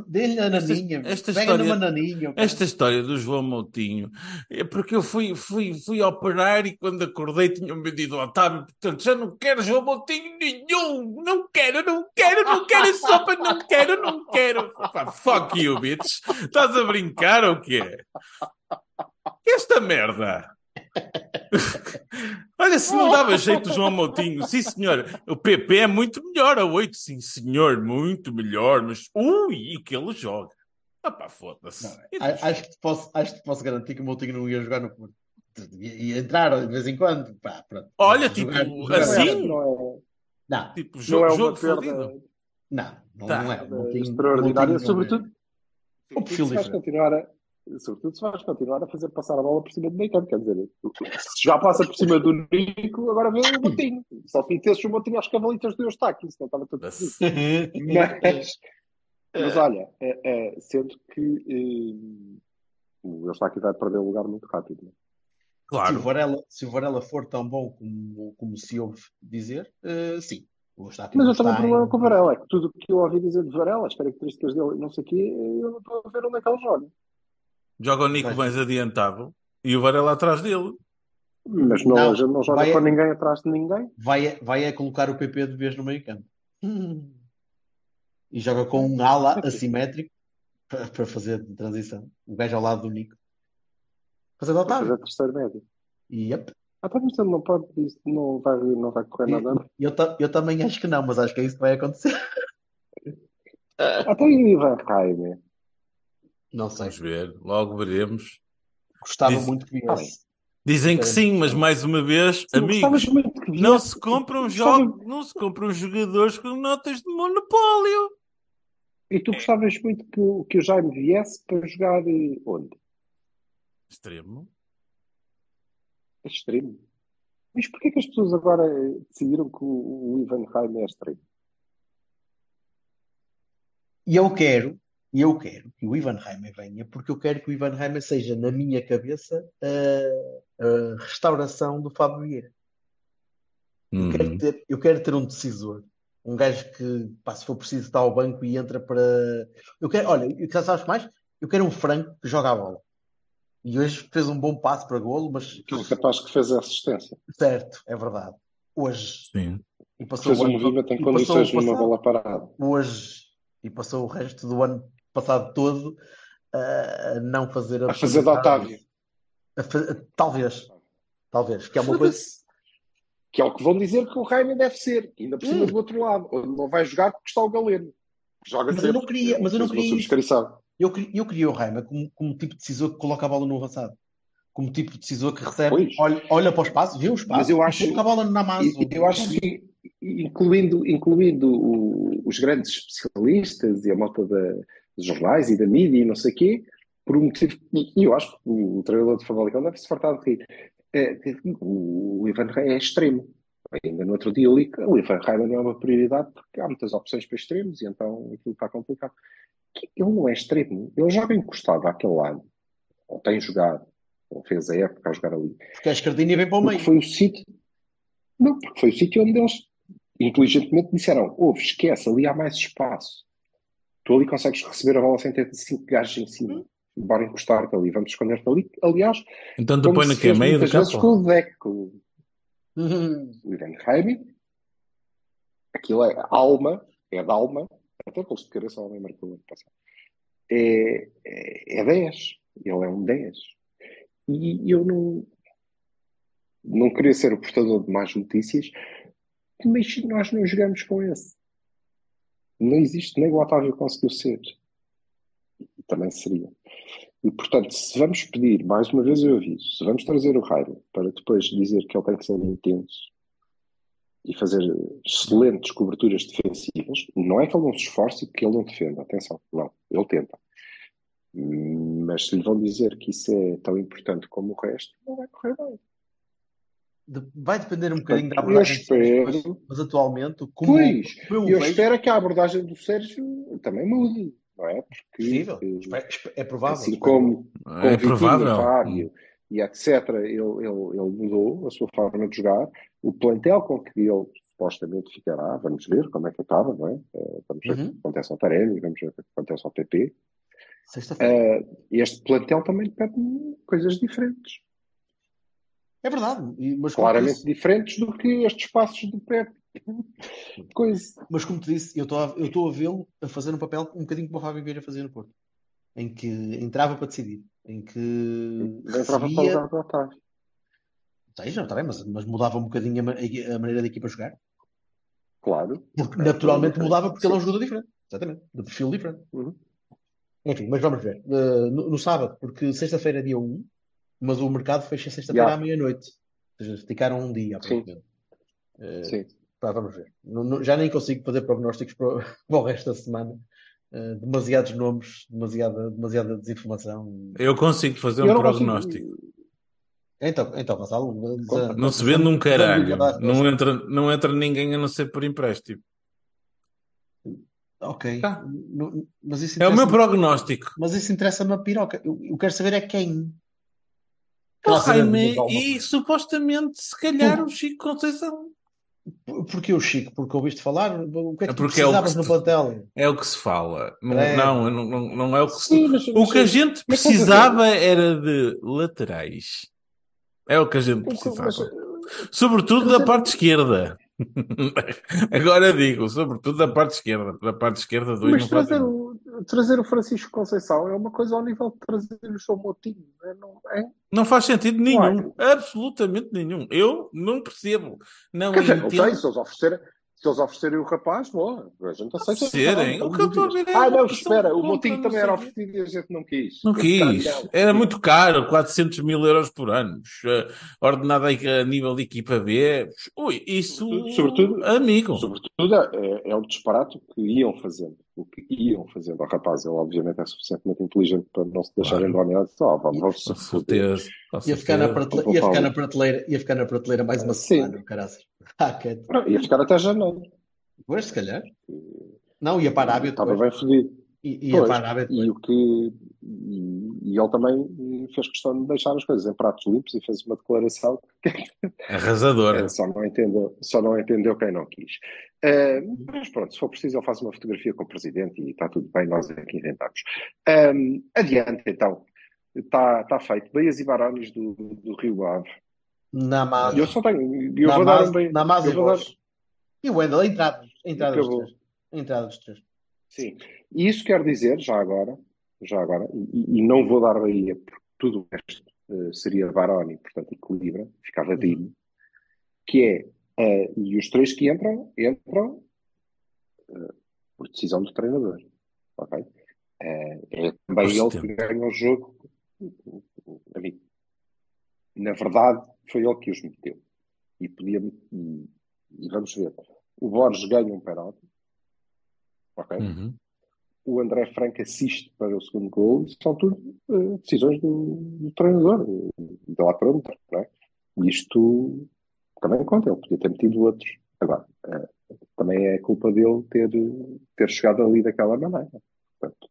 dê-lhe a- naninha. esta Pega história- numa naninha. Esta história do João Moutinho é porque eu fui, fui, fui operar e quando acordei tinham vendido o Otávio, portanto já não quero João Moutinho nenhum, não quero, não quero, não quero esse sopa, não quero, não quero. Pá, fuck you, bitch. Estás a brincar ou quê? Que é esta merda? Olha, se não dava jeito o João Moutinho, sim senhor, o PP é muito melhor a 8, sim senhor, muito melhor, mas ui, que ele joga. Ah pá, foda-se. E Acho que, te posso, acho que te posso garantir que o Moutinho não ia jogar no Porto. Ia, entrar de vez em quando. Pá, pronto. Olha, Jogar- tipo, jogar- assim? Não Não, Tipo, é, jogo, não é uma jogo perda fodido. Não, não, Tá. não é. O Moutinho- extraordinária, não é. sobretudo. O perfil se vais continuar a, Sobretudo se vais continuar a fazer passar a bola por cima do meio campo, quer dizer, se já passa por cima do Nico, agora vê o Motinho. Só se metesses o Motinho às cavalitas do Eustáquio, senão estava tudo. Mas, mas olha, é, é, sendo que eh, o Eustáquio vai perder o lugar muito rápido. é? Se o Claro. Varela, se o Varela for tão bom como, como se ouve dizer, eh, sim. Mas eu tenho um problema em- com o Varela, é que tudo o que eu ouvi dizer de Varela, as características dele, não sei o quê, eu não estou a ver onde é que ele joga. Joga o Nico Mas- mais adiantado e o Varela atrás dele. Mas não, Não, a não joga vai- com ninguém atrás de ninguém. vai, vai é colocar o PP de vez no meio campo. E joga com um ala assimétrico para, para fazer transição. O gajo ao lado do Nico. Fazer de Para fazer Otávio. terceiro médio. E yep. Ah, tá, mas ele não pode, isso não vai, não vai correr nada. Eu, ta- eu também acho que não, mas acho que é isso que vai acontecer. Até aí vai Raime. Não sei. Vamos ver, logo veremos. Gostava Diz- muito que viesse. Dizem que sim, mas mais uma vez, Sim, amigos, muito que não se compram Gostava- jogos, não se compram jogadores com notas de monopólio. E tu gostavas muito que, o- que o Jaime viesse para jogar eh, onde? Extremo. Extremo. Mas porquê que as pessoas agora eh, decidiram que o, o Ivan Raime é extremo? E eu quero, e eu quero que o Ivan Reimer venha, porque eu quero que o Ivan Reimer seja, na minha cabeça, a, a restauração do Fábio Vieira. Eu quero Uhum. ter, eu quero ter um decisor. Um gajo que, pá, se for preciso, está ao banco e entra para. Eu quero, olha, sabes mais? Eu quero um franco que joga a bola. E hoje fez um bom passo para golo, mas Aquele capaz que fez a assistência. certo, é verdade. Hoje, Sim. e passou Fez o um movimento em condições numa passado, bola parada. hoje, e passou o resto do ano passado todo a não fazer A fazer de absolutamente nada Otávio. A fa- Talvez, talvez, que é uma coisa. Que é o que vão dizer que o Raime deve ser. Ainda por cima Hum. do outro lado. Onde não vai jogar porque está o Galeno. Joga Mas eu não queria- mas eu não uma queria subscrição. Eu, queria- eu queria o Reimer como, como tipo de decisor que coloca a bola no avançado. Como tipo de decisor que recebe, Pois. olha, olha para o espaço, vê o espaço Mas eu acho- coloca a bola na massa. E- Eu acho que, incluindo, incluindo o- os grandes especialistas e a malta da- dos jornais e da mídia e não sei o quê, por um motivo. E eu acho que o treinador de Famalicão deve se fartar de rir. É, o Ivan Rey é extremo. Ainda no outro dia eu li que o Ivan Rey não é uma prioridade porque há muitas opções para extremos e então aquilo está complicado. Que Ele não é extremo. Ele joga encostado àquele lado. Ou tem jogado. Ou fez a época a jogar ali. Porque a escardinha vem para o meio. foi o sítio. Não, porque foi o sítio onde eles inteligentemente disseram: ouve, esquece, ali há mais espaço. Tu ali consegues receber a bola sem ter cinco gajos em cima. Bora encostar-te ali, vamos esconder-te ali. Aliás, Então tu põe no Meio do campo? com o Deco, Uhum. o Ivan Raimi. Aquilo é alma, é de alma, até pelos de o homem marcou ano passado. É, é, é 10. Ele é um 10. E eu não, não queria ser o portador de más notícias, mas nós não jogamos com esse. Não existe, nem o Otávio conseguiu ser. E também seria. E, portanto, se vamos pedir, mais uma vez eu aviso, se vamos trazer o Rairo para depois dizer que ele tem que ser intenso e fazer excelentes coberturas defensivas, não é que ele não se esforce e que ele não defenda, atenção, não, ele tenta. Mas se lhe vão dizer que isso é tão importante como o resto, não vai correr bem. Vai depender um bocadinho da Eu abordagem do Sérgio, mas, espero, mas atualmente, como, pois, como eu eu vejo, espero que a abordagem do Sérgio também mude, não é? Porque possível, Espero- espero- é provável. assim espero. como com É o Vitinho, provável. Fábio e etc., ele, ele, ele mudou a sua forma de jogar. O plantel com que ele supostamente ficará, vamos ver como é que acaba, não é? Eh, Vamos ver o Uhum. que acontece ao Taremi, vamos ver o que acontece ao PP. Sexta-feira. Eh, este plantel também pede coisas diferentes. É verdade, mas Claramente disse, diferentes do que estes passos do Pep. Coisa. mas como te disse, eu estou a, a vê-lo a fazer um papel um bocadinho como o Fábio Vieira fazia no Porto, em que entrava para decidir, em que recebia, seja, está bem, mas, mas mudava um bocadinho a, a maneira da equipa jogar, Claro. porque É, naturalmente foi mudava porque ele é um Sim. jogador diferente, exatamente, de perfil diferente. Uhum. Enfim, mas vamos ver. Uh, no, no sábado, porque sexta-feira é dia 1, mas o mercado fecha sexta-feira Já. à meia-noite. Ou seja, esticaram um dia, Sim. aparentemente. Uh, Sim. pá, vamos ver. Não- não- já nem consigo fazer prognósticos para, para o resto da semana. Uh, demasiados nomes, demasiada, demasiada desinformação. Eu consigo fazer um Eu não prognóstico. consigo- Então, então Gonçalo, Conta. Não se vende um caralho. Não entra, não entra ninguém a não ser por empréstimo. Ok, Tá. Não- mas isso É o meu prognóstico. Mas isso interessa-me a piroca. Eu, eu quero saber é quem. De alguma e supostamente, se calhar, o Chico Conceição. Por- Porquê o Chico? Porque ouviste falar? O que é que É tu porque é o que precisavas se- no plantel? É o que se fala. Não, É. não, não, não, não é o que se Sim, mas, O que a gente precisava era de laterais. É o que a gente precisava. mas- Sobretudo mas da é- parte esquerda. Agora digo, sobretudo da parte esquerda. Da parte esquerda dois Mas. Trazer o, Francisco Conceição é uma coisa ao nível de trazer o João Moutinho. É, não, é? Não faz sentido nenhum. Absolutamente nenhum. Eu não percebo. Não Quer dizer, entendo. ok, se eles oferecerem, se eles oferecerem o rapaz, boa. A gente aceita. Oferecerem? Não, O que eu estou a dúvidas. ver é Ah, não, espera. O Moutinho também não era sei oferecido e a gente não quis. Não quis. Não. Era muito caro, 400 mil euros por ano. Eh, Ordenado a nível de equipa B. Ui, isso. Sobretudo- Amigo. Sobretudo, é, é o disparate que iam fazendo. O que iam fazendo. O rapaz, ele obviamente é suficientemente inteligente para não se deixar Claro. enganar. Só, vamos, vamos certeza. com Ia ficar, na prateleira, ia, ficar na prateleira, ia ficar na prateleira mais uma Sim. semana, caraças. Ah. Não, Ia ficar até janeiro. Pois, se calhar. Não, ia para a Arábia Estava bem fodido. I- Ia Pois, para a Arábia depois. E, o que, e, e ele também fez questão de deixar as coisas em pratos limpos e fez uma declaração Arrasadora. É, só, não entendeu, só não entendeu quem não quis. Eh, mas pronto, se for preciso, eu faço uma fotografia com o presidente e está tudo bem, nós é que inventamos. Ahm, adiante, então. Está tá feito. Beias e Barões do, do Rio Ave. Namaz. Eu só tenho. Eu vou dar Namaz, um bem. Namaz e vou dar-. E o Wendel, entrada, entrada dos três. Entrada dos três. Sim. E isso quer dizer, já agora, já agora, e, e não vou dar Bahia, porque tudo o resto eh, seria Baroni, portanto equilibra, ficava digno, que é, eh, e os três que entram, entram eh, por decisão do treinador. Ok? Eh, é também ele setembro. que ganha o jogo. Amigo. Na verdade, foi ele que os meteu. E podia. E, e vamos ver. O Borges ganha um penalti. Ok? Uhum. o André Franco assiste para o segundo gol, são tudo eh, decisões do, do treinador, eh, de lá para onde, não é? Isto também conta, ele podia ter metido outros. Agora, eh, também é culpa dele ter, ter chegado ali daquela maneira. Portanto,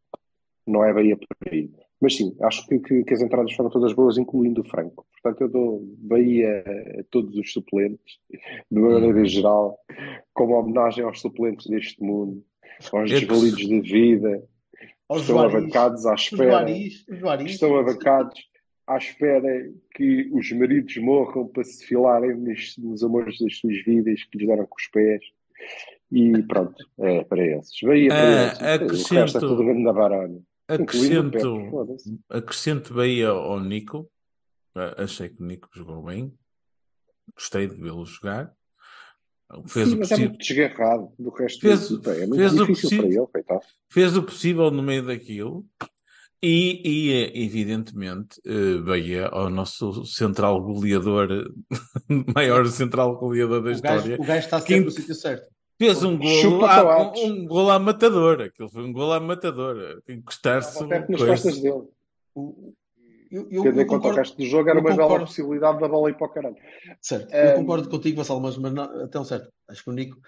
não é Bahia por aí. Mas sim, acho que, que, que as entradas foram todas boas, incluindo o Franco. Portanto, eu dou Bahia a todos os suplentes, de uma maneira geral, como homenagem aos suplentes deste mundo, aos desvalidos de vida, Aos estão abancados à Os espera, Juaris. Os Juaris. estão abancados à espera que os maridos morram para se filarem nos, nos amores das suas vidas que lhes deram com os pés. E pronto, é para esses. Bahia para Ah, esses. O resto é acrescento- tudo na varanda. Acrescento, acrescento Bahia ao Nico. Ah, Achei que o Nico jogou bem. Gostei de vê-lo jogar. Fez Sim, o mas é possível. muito desgarrado do resto Fez- da equipa. É fez o para ele, fez o possível no meio daquilo e, e, eh, evidentemente, eh, Bahia, ao nosso central goleador, maior central goleador da O gajo, história, o gajo está sempre no sítio certo. fez um golo, coates. um golo à matador. Aquilo foi um golo à matador. Encostar-se. Estava perto nas costas dele. O- Eu, eu, Tendo em conta o resto do jogo, era uma bela possibilidade da bola ir para o caralho. certo. Eh, Eu concordo contigo, Vassal, mas, mas não, até um certo. Acho que o Nico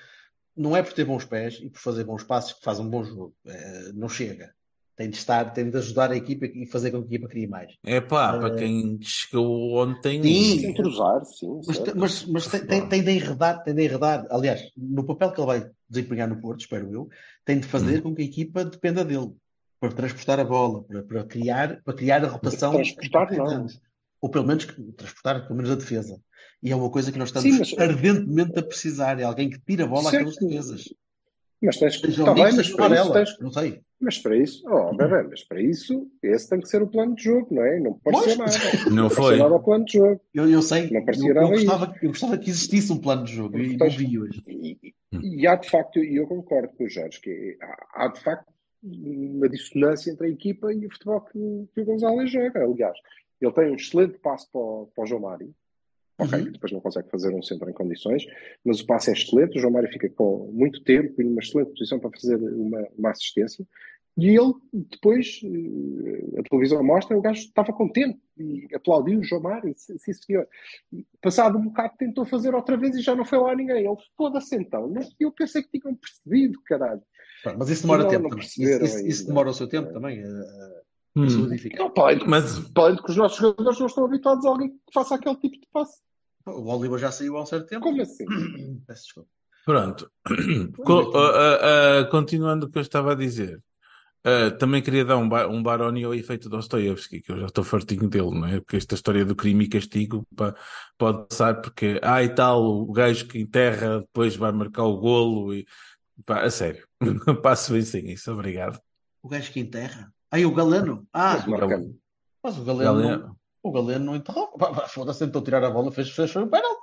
não é por ter bons pés e por fazer bons passos que faz um bom jogo. Eh, não chega. Tem de estar, tem de ajudar a equipa e fazer com que a equipa crie mais. É pá, para Eh, quem chegou ontem. Sim. Entrosar, sim. Mas, mas, mas tem, tem, tem de enredar, tem de enredar. Aliás, no papel que ele vai desempenhar no Porto, espero eu, tem de fazer com que a equipa dependa dele. Para transportar a bola, para, para criar, para criar a rotação Transportar, não. Ou pelo menos transportar pelo menos a defesa. E é uma coisa que nós estamos Sim, mas- ardentemente a precisar. É alguém que tira a bola Certo. àqueles defesas. Mas tens que. Está bem, mas para isso tens Não sei. Mas para isso, oh, bebê, mas para isso, esse tem que ser o plano de jogo, não é? Não pode ser nada. Não Não foi. nada o plano de jogo. Eu, eu sei. Não Eu, parecia eu nada gostava, eu gostava que existisse um plano de jogo e não vi hoje. E, e há de facto, e eu concordo com o Jorge, que há, há de facto uma dissonância entre a equipa e o futebol que, que o Gonzalez joga. Aliás, ele tem um excelente passo para o, para o João Mário. Ok, Uhum. depois não consegue fazer um centro em condições, mas o passe é excelente. O João Mário fica com muito tempo e numa excelente posição para fazer uma, uma assistência. E ele, depois, eh, a televisão mostra, o gajo estava contente e aplaudiu o João Mário, sim senhor. Passado um bocado tentou fazer outra vez e já não foi lá ninguém. Ele, foda-se então. Eu pensei que tinham percebido, caralho. Mas isso demora Não, tempo não também. Isso, isso- isso demora o seu tempo também a, a- a Hum. para além de- Mas, para além de que os nossos jogadores não estão habituados a alguém que faça aquele tipo de passe. O Oliver já saiu há um certo tempo. Como assim? Peço desculpa. pronto. Co- ah, ah, ah, continuando o que eu estava a dizer. ah, também queria dar um, ba um Baroni ao efeito Dostoiévski, que eu já estou fartinho dele, não é? Porque esta história do crime e castigo pá, pode passar porque, ah, e tal, o gajo que enterra depois vai marcar o golo e, pá, a sério, passo bem sem isso, obrigado. O gajo que enterra. Aí o Galeno. Ah, Mas marcando. mas o Galeno, Galeno. não, o Galeno não enterrou. Foda-se, tentou tirar a bola, fez, fez, foi um penal.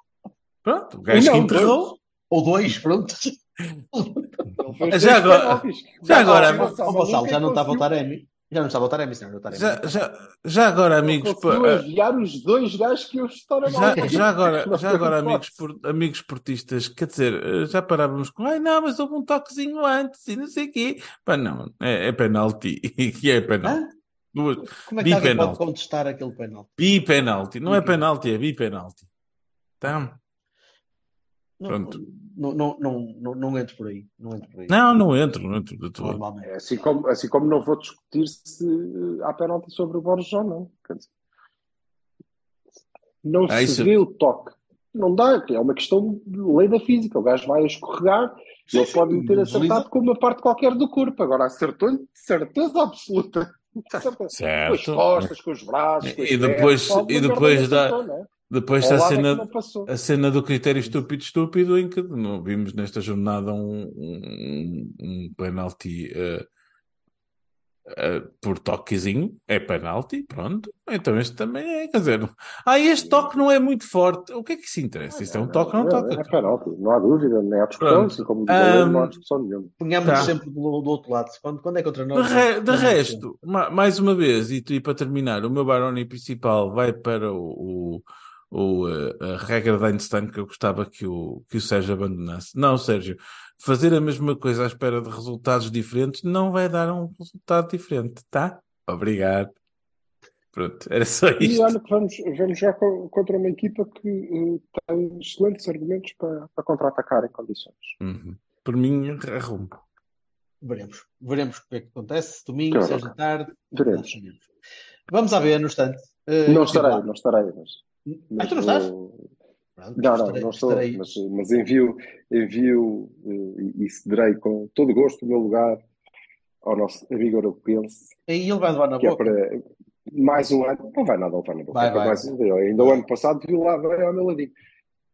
Pronto, o gajo Não, que enterrou. dois. Ou dois, pronto. Fez Já agora- já agora- Gonçalo, nunca já não está a voltar Taremi. Já não está a voltar Taremi, senhor. Taremi. Já, já, já agora, amigos, pá, ah, enviar os dois gajos que eu estou Já, já agora, já agora amigos, por- amigos esportistas, quer dizer, eh, já parávamos com, ai não, mas houve um toquezinho antes e não sei o quê. Pá, não, é, é penalti. E é penalti. Hã? Duas- Como é que alguém pode contestar aquele penal? Bi-penalti. Não é penalti, é bi-penalti. Tá? Não, Pronto. não, não, não, não, não entro por aí. Não entro por aí. Não, não entro, não entro de todo. Normalmente. É assim como, assim como não vou discutir se eh, há penalti sobre o Borges ou não. Quer dizer, não Ah, se isso- vê o toque. Não dá, é uma questão de lei da física. O gajo vai escorregar e ele pode ter acertado com uma parte qualquer do corpo. Agora acertou-lhe de certeza absoluta. Certeza. Com as Certo. costas, com os braços, com as E depois- pernas, e depois dá- acertou, não é? Depois a lado é que cena, a cena do critério estúpido, estúpido, em que não vimos nesta jornada um, um, um penalti eh, eh, por toquezinho, é penalti, pronto. Então este também é, quer dizer, ah, este toque não é muito forte. O que é que se interessa? Isto é um toque, não, Não, toca. É penalti, não há dúvida, nem há discussão, assim como goleiro, não há discussão nenhuma. Ponhamos Tá. sempre do, do outro lado. Quando, quando é contra De, nós? re- de não- resto, ma- mais uma vez, e, e para terminar, o meu Baroni principal vai para o, o, o, eh, a regra de Einstein que eu gostava que o, que o Sérgio abandonasse. Não, Sérgio, fazer a mesma coisa à espera de resultados diferentes não vai dar um resultado diferente, tá? Obrigado. Pronto, era só E isto. olha que vamos, vamos já co- contra uma equipa que eh, tem excelentes argumentos para, para contra-atacar em condições. Uhum. Por mim, arrumo. Veremos. Veremos o que é que acontece. Domingo, Claro. seis da tarde. Veremos. Vamos a ver no instante. Eh, Não estarei, não estarei, mas, Ah, mas tu não estás? vou- Pronto, Não, não, estarei- não estou, mas, mas envio, envio eh, e, e cederei com todo o gosto o meu lugar ao nosso amigo europense, Aí ele vai levar na é boca. para mais um ano, não vai nada levar na boca, Vai, é vai. mais. Ainda o ano passado viu lá bem ao meu ladinho.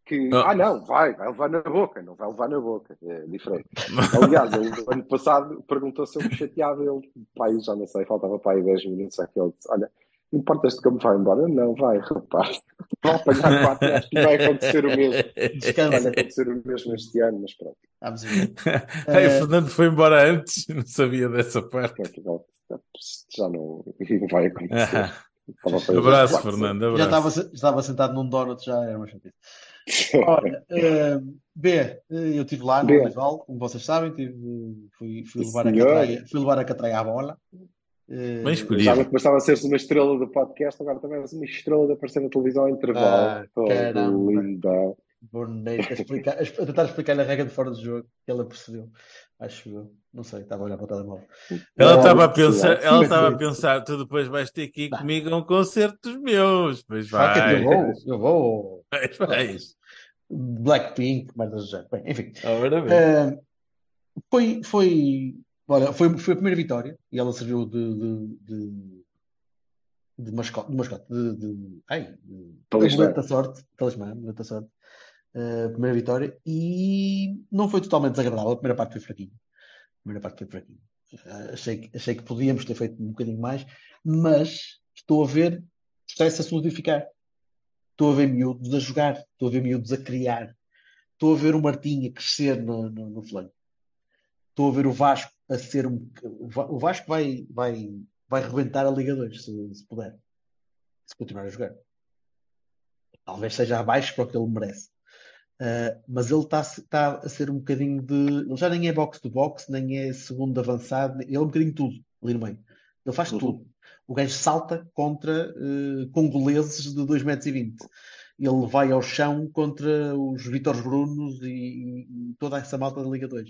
Que, Ah. ah, não, vai, vai levar na boca, não vai levar na boca, é diferente. Aliás, no ano passado perguntou se eu me chateava. Ele, pai, já não sei, faltava para aí 10 minutos. Aqui ele disse: Olha, importas-te que eu me vá embora? Não, vai, rapaz. Vou apanhar quatro, acho que vai acontecer o mesmo. Vai Descansa. acontecer o mesmo este ano, mas pronto. Vamos ver. Eh, o Fernando foi embora antes, não sabia dessa parte. pronto já, já não, não vai acontecer. Ah, abraço, quatro, Fernando, já abraço. estava, se- estava sentado num donut, já era uma chatice. Olha, eh, B, eu estive lá no. Olival, como vocês sabem, tive, fui, fui, levar a catraia, fui levar a catraia à bola. Eh, Bem Já escolhido. bastava ser uma estrela do podcast, agora também és uma estrela de aparecer na televisão ao intervalo. Ah, Oh, caramba. linda. Bonito, a, explicar, a a tentar explicar-lhe a regra de fora do jogo, que ela percebeu. Acho eu. Não sei, estava a olhar para o telemóvel. Ela estava a pensar, ela estava a pensar, tu depois vais ter que ir comigo a um concerto dos meus. Pois que vai. eu vou, eu vou. Vais, vais. Blackpink, do género. Bem, enfim. Ora bem. Eh, foi, foi, olha, foi, foi a primeira vitória e ela serviu de, de, de, de mascote, de, mascote, de, de, ai, de da sorte, talismã, da sorte. Eh, primeira vitória e não foi totalmente desagradável. A primeira parte foi fraquinha. A primeira parte foi fraquinha. Eh, achei, que- achei que podíamos ter feito um bocadinho mais, mas estou a ver está-se a solidificar. Estou a ver miúdos a jogar, estou a ver miúdos a criar, estou a ver o Martinho a crescer no, no, no flanco. Estou a ver o Vasco a ser um. O Va- o Vasco vai, vai, vai rebentar a Liga 2, se, se puder. Se continuar a jogar. Talvez seja abaixo para o que ele merece. Uh, mas ele está tá a ser um bocadinho de. Ele já nem é box to box, nem é segundo avançado, ele é um bocadinho de tudo. ali no meio. Ele faz Uhum. tudo. O gajo salta contra eh, congoleses de 2,20 metros. e vinte. Ele vai ao chão contra os Vítor Brunos e, e- toda essa malta da Liga 2.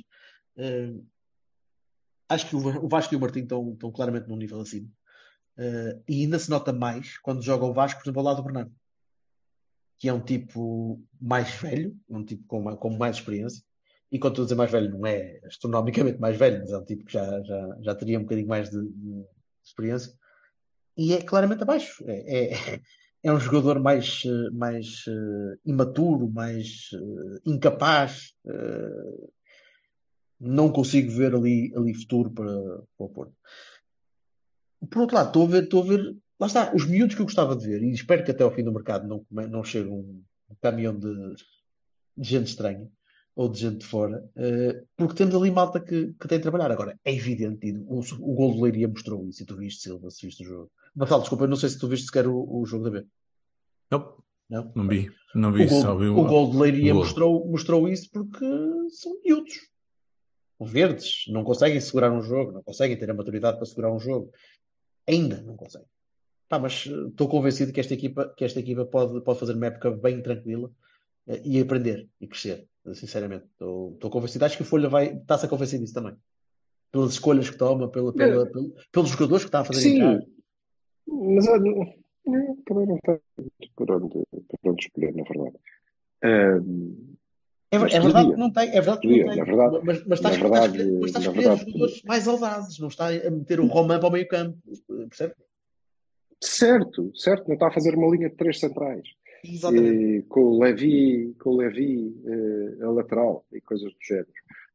Eh, acho que o Va- o Vasco e o Martim estão, estão claramente num nível acima. Eh, e ainda se nota mais quando joga o Vasco, por exemplo, ao lado do Bernardo, que é um tipo mais velho, um tipo com, com mais experiência. E quando estou a dizer mais velho, não é astronomicamente mais velho, mas é um tipo que já, já, já teria um bocadinho mais de, de experiência. E é claramente abaixo. É, é, é um jogador mais, eh, mais eh, imaturo, mais eh, incapaz. Não consigo ver ali, ali futuro para, para o Porto. Por outro lado, estou a ver, estou a ver, lá está, os miúdos que eu gostava de ver, e espero que até ao fim do mercado não, não chegue um, caminhão de, de gente estranha ou de gente de fora, eh, porque temos ali malta que, que tem de trabalhar. Agora, é evidente, o, o gol do Leiria mostrou isso, e tu viste, Silva, se viste o jogo. Vassal, desculpa, eu não sei se tu viste sequer o, o jogo da B. Não, Não? não vi. Não vi, O gol, vi o gol de Leiria gol. mostrou, mostrou isso porque são miúdos. Verdes, não conseguem segurar um jogo, não conseguem ter a maturidade para segurar um jogo. Ainda não conseguem. Pá, mas eh, estou convencido que esta equipa, que esta equipa pode, pode fazer uma época bem tranquila eh, e aprender e crescer. Sinceramente, estou, convencido. Acho que o Folha vai, está-se a convencer disso também. Pelas escolhas que toma, pela, pela- pelo- pelos jogadores que está a fazer Sim, entrar. mas também não muito por onde, por onde escolher, na verdade. Ahm, É, é verdade que não tem, é verdade que não tem. verdade- mas, mas está, na a escolher- está a verdade- escolher, mas está a na escolher os jogadores mais audazes, não está a meter o Roman para o meio campo, percebe? certo, certo, não está a fazer uma linha de três centrais. Exatamente. Eh, com o Levi, com o Levi eh, a lateral e coisas do género.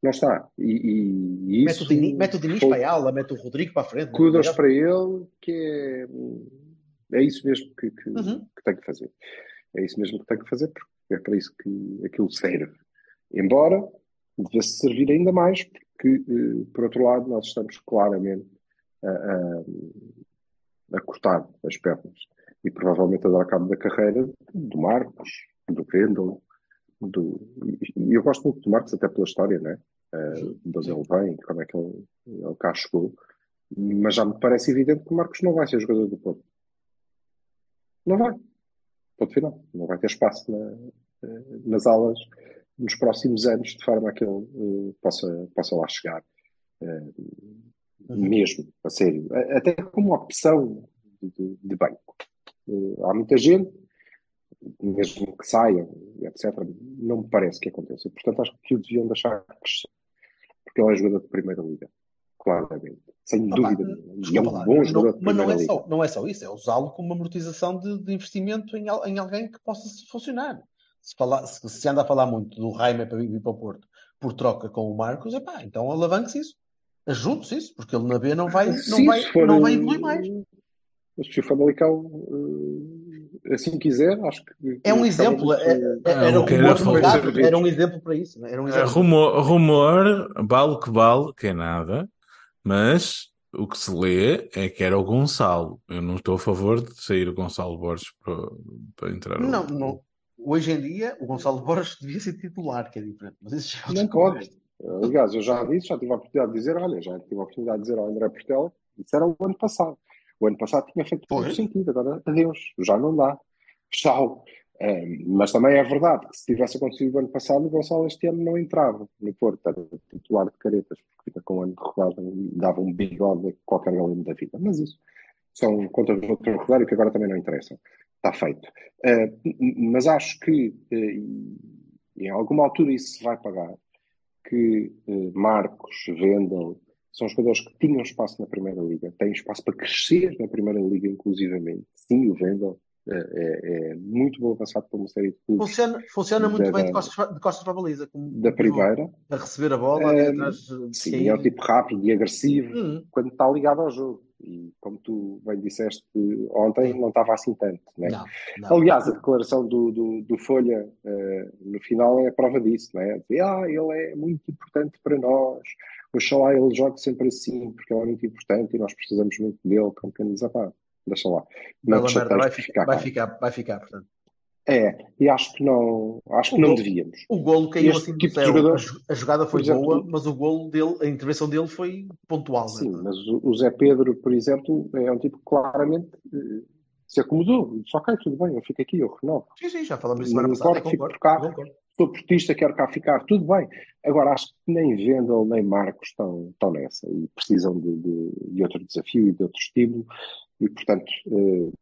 Não está. E, e- e Mete isso o Diniz, mete o Diniz foi- para a ala, mete o Rodrigo para a frente. mete o para ele, que é, é isso mesmo que, que, Uhum. que tem que fazer. É isso mesmo que tem que fazer, porque é para isso que aquilo serve. Embora devesse servir ainda mais, porque, eh, por outro lado, nós estamos claramente a, a- a cortar as pernas e provavelmente a dar cabo da carreira do Marcos, do Vendel, do... e- eu gosto muito do Marcos até pela história, né? Uh, de onde ele vem, como é que ele, ele cá chegou, mas já me parece evidente que o Marcos não vai ser jogador do Porto. Não vai. Ponto final. Não vai ter espaço na- eh, nas aulas nos próximos anos, de forma a que ele eh, possa, possa lá chegar. Eh, mesmo, a sério. Até como opção de, de- de banco. Eh, há muita gente, mesmo que saiam, etc., não me parece que aconteça. Portanto, acho que o deviam deixar crescer. Porque ele é jogador de primeira liga. Claramente. Sem Opa, dúvida. E é um lá, bom não- jogador de mas não é, liga. só, não é só isso, é usá-lo como uma amortização de, de investimento em, em alguém que possa funcionar. Se, falar, se, se anda a falar muito do Raime para vir para o Porto por troca com o Marcos, epá, então alavanque-se isso. Ajude-se isso, porque ele na B não vai, não Sim, vai, se for, não vai evoluir mais. Se o Famalicão eh, assim quiser, acho que. É um exemplo, é, é- era o um rumor era era um exemplo para isso. não é? Era um É, exemplo. rumor, rumor, vale o que vale, que é nada, mas o que se lê é que era o Gonçalo. Eu não estou a favor de sair o Gonçalo Borges para, para entrar. o- Não, não. Hoje em dia, o Gonçalo Borges devia ser titular, que é diferente. Mas isso já é Não pode. Aliás, eu já disse, já tive a oportunidade de dizer, olha, já tive a oportunidade de dizer ao André Portela, isso era o ano passado. O ano passado tinha feito todo Pois. sentido, agora adeus, já não dá. Tchau. Eh, mas também é verdade que se tivesse acontecido o ano passado, o Gonçalo este ano não entrava no Porto, era titular de caretas, porque fica com um ano de rodada e dava um bigode a qualquer galeno da vida. Mas isso são contas do outro rodário que agora também não interessam. Está feito. Eh, mas acho que eh, em alguma altura isso se vai pagar que eh, Marcos, Vendel, são jogadores que tinham espaço na Primeira Liga, têm espaço para crescer na Primeira Liga, inclusivamente. Sim, o Vendel é, é muito bom avançado por uma série de clubes Funciona, funciona muito Da- bem de costas, para- de costas para a baliza. como- da Primeira. A receber a bola, Eh, atrás de Sim, cair. é um tipo rápido e agressivo Hum, quando está ligado ao jogo. Como tu bem disseste ontem, não estava assim tanto. Né? não, não. Aliás, a declaração do, do, do Folha eh, no final é a prova disso, não é? Dizer, ah, ele é muito importante para nós, oxalá ele jogue sempre assim, porque ele é muito importante e nós precisamos muito dele, como quem diz, ah pá, deixa lá. Não merda, vai, ficar, vai, ficar, vai ficar, portanto. É, e acho que não, acho que não gol- devíamos. O golo caiu Este assim tipo de jogador- A, jo- a jogada foi exemplo, boa, mas o golo dele, a intervenção dele foi pontual. né? Sim, mas o, o Zé Pedro, por exemplo, é um tipo que claramente eh, se acomodou. Disse, ok, tudo bem, eu fico aqui, eu renovo. Sim, sim, já falamos Não isso semana passada. importa, fico Concordo, por cá. concordo. Sou portista, quero cá ficar, tudo bem. Agora, acho que nem Vendel nem Marcos estão, estão nessa e precisam de, de, de outro desafio e de outro estímulo. E, portanto, eh,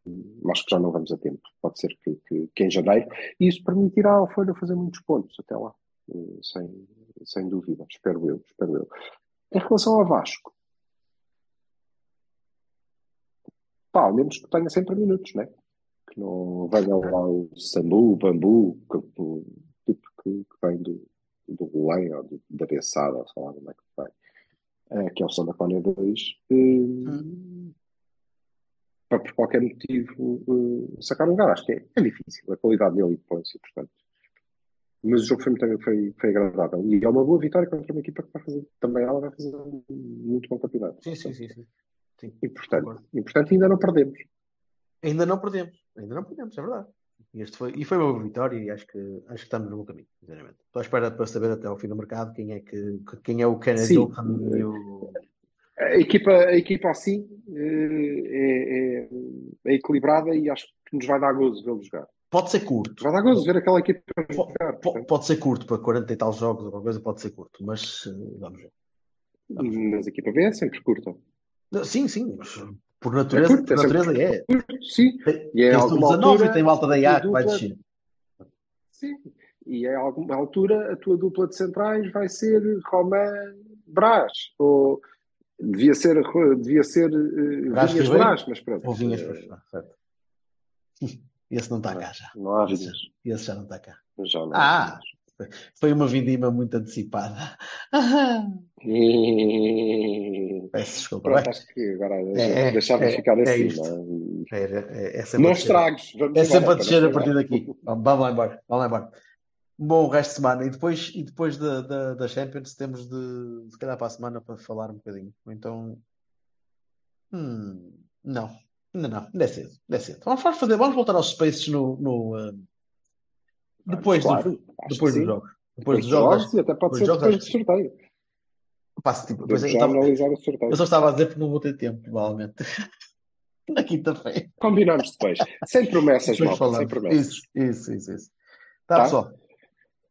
acho que já não vamos a tempo. Pode ser que, que, que em janeiro. E isso permitirá ao Folha fazer muitos pontos até lá. Eh, sem, sem dúvida. Espero eu, espero eu. Em relação ao Vasco, pá, ao menos que tenha sempre minutos, né? Que não venha lá o Samu, o Bambu, que, o tipo que, que vem do, do Belém ou do, da Bessada, ou sei lá como é que vem, eh, que é o Santa Cónia 2, eh, para por qualquer motivo eh, sacar um lugar. Acho que é, é difícil, a qualidade dele impõe-se, portanto. Mas o jogo foi, muito, foi, foi agradável. E é uma boa vitória contra uma equipa que vai fazer, também ela vai fazer um muito bom campeonato. Sim, sim, sim. sim. Sim, E portanto, e, portanto ainda não perdemos. Ainda não perdemos. Ainda não perdemos, é verdade. E, este foi, e foi uma boa vitória e acho que, acho que estamos no bom caminho, sinceramente. Estou à espera para saber até ao fim do mercado quem é, que, quem é o Kennedy e o. A equipa, a equipa assim eh, é, é- é equilibrada e acho que nos vai dar gozo vê-lo jogar. Pode ser curto. Vai dar gozo ver aquela equipa jogar. Po- portanto. Pode ser curto para 40 e tal jogos ou alguma coisa, pode ser curto, mas eh, vamos ver. Mas a equipa B é sempre curta. Sim, sim, mas por natureza, É curto, por é natureza é. Curto, sim. Tem, E é tens do alguma 19 altura, e tem malta da IA que vai descer. Sim. E a alguma altura a tua dupla de centrais vai ser Román Brás. Ou devia ser, devia ser eh, Brás Vinhas? Brás, mas pronto. Ou vinhas, Eh, pois, ah, certo. Esse não está cá já. Não há Esse, esse já não está cá. Já não Ah! Foi uma vindima muito antecipada. Peço desculpa. Pronto, acho que agora É, deixava é, ficar é assim. é? É, é, é sempre Não a estragues. É sempre a para descer a partir daqui. Vamos lá embora. Vamos lá embora. Bom resto de semana. E depois, e depois da, da, da Champions temos de, se calhar para a semana para falar um bocadinho. Então. Hum, não. Ainda não. Ainda é cedo. Ainda é cedo. Vamos, fazer, vamos voltar aos Spaces no, no, ah, depois, Claro, do, depois que dos sim. jogos. Depois dos jogos. jogos até pode depois ser jogos, depois do que sorteio. Passa, tipo, Podemos pois é, eu estava- eu só estava a dizer porque não vou ter tempo, provavelmente. Na quinta-feira. Combinamos depois. Sem promessas, Depois malta, sem promessas. Isso, isso, isso, isso. Tá, Tá? pessoal.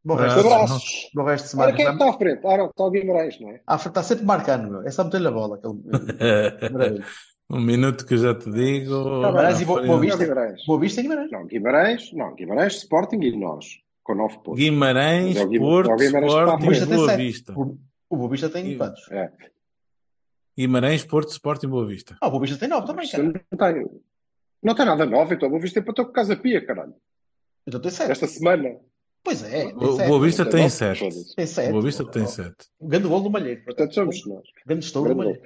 Bom resto, de semana. Abraços. Bom resto de semana. quem é está à frente? Ah, não, está o Guimarães, não é? Ah, está sempre marcando, meu. É só meter-lhe a bola. Aquele... Um minuto que eu já te digo. Tá Mas e Boa-. Boa Não, Vista? Guimarães. Boa Vista e Guimarães. Não, Guimarães, não, Guimarães, Sporting e nós, com nove pontos. Guimarães, É o Guim- Porto, é o Guimarães Sporting, frente. Boa Vista tem Boa sete. Vista. O, o Boa Vista tem E- quantos? É. Guimarães, Porto, Sporting, Boa Vista. Ah, o Boa Vista tem nove também, Isto cara. não tem, não tem nada novo, então vou vestir para o Casa Pia, caralho. Então tem sete. Esta semana. Pois é, tem O. Boa Vista tem nove, sete. foda-se. Tem sete. Boa Vista tem Oh, sete. oh. Grande gol do Malheiro. por Portanto, somos nós. Grande estouro do Malheiro.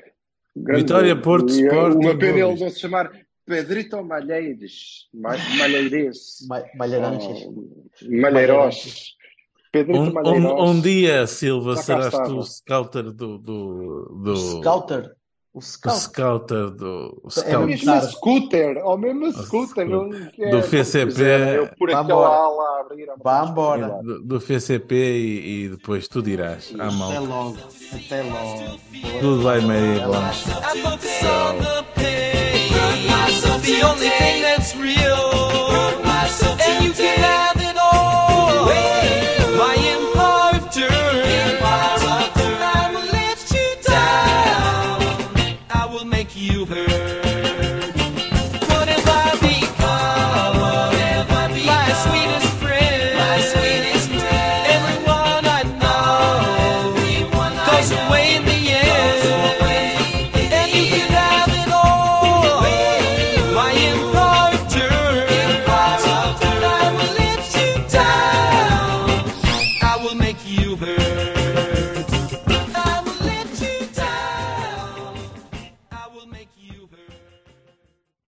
Vitória. Porto, Sporting, Uma pena Boa ele Vista. não se chamar Pedrito Malheiros. Ma- Malheirense. Ma- Malheiranches. Oh, Malheiros. Pedrito Um, Malheiros. um, um dia, Silva, serás tu o scouter do, do, O do Scouter. O scout. O do. O é scout. Tá. É o mesmo scooter, ao mesmo scooter. Não do FCP. É por aquela ala abrir a Vá embora. Do, FCP e, e, depois tu dirás. Isso, à mão. Até logo. Até logo. Tudo bem, Maria. Bom.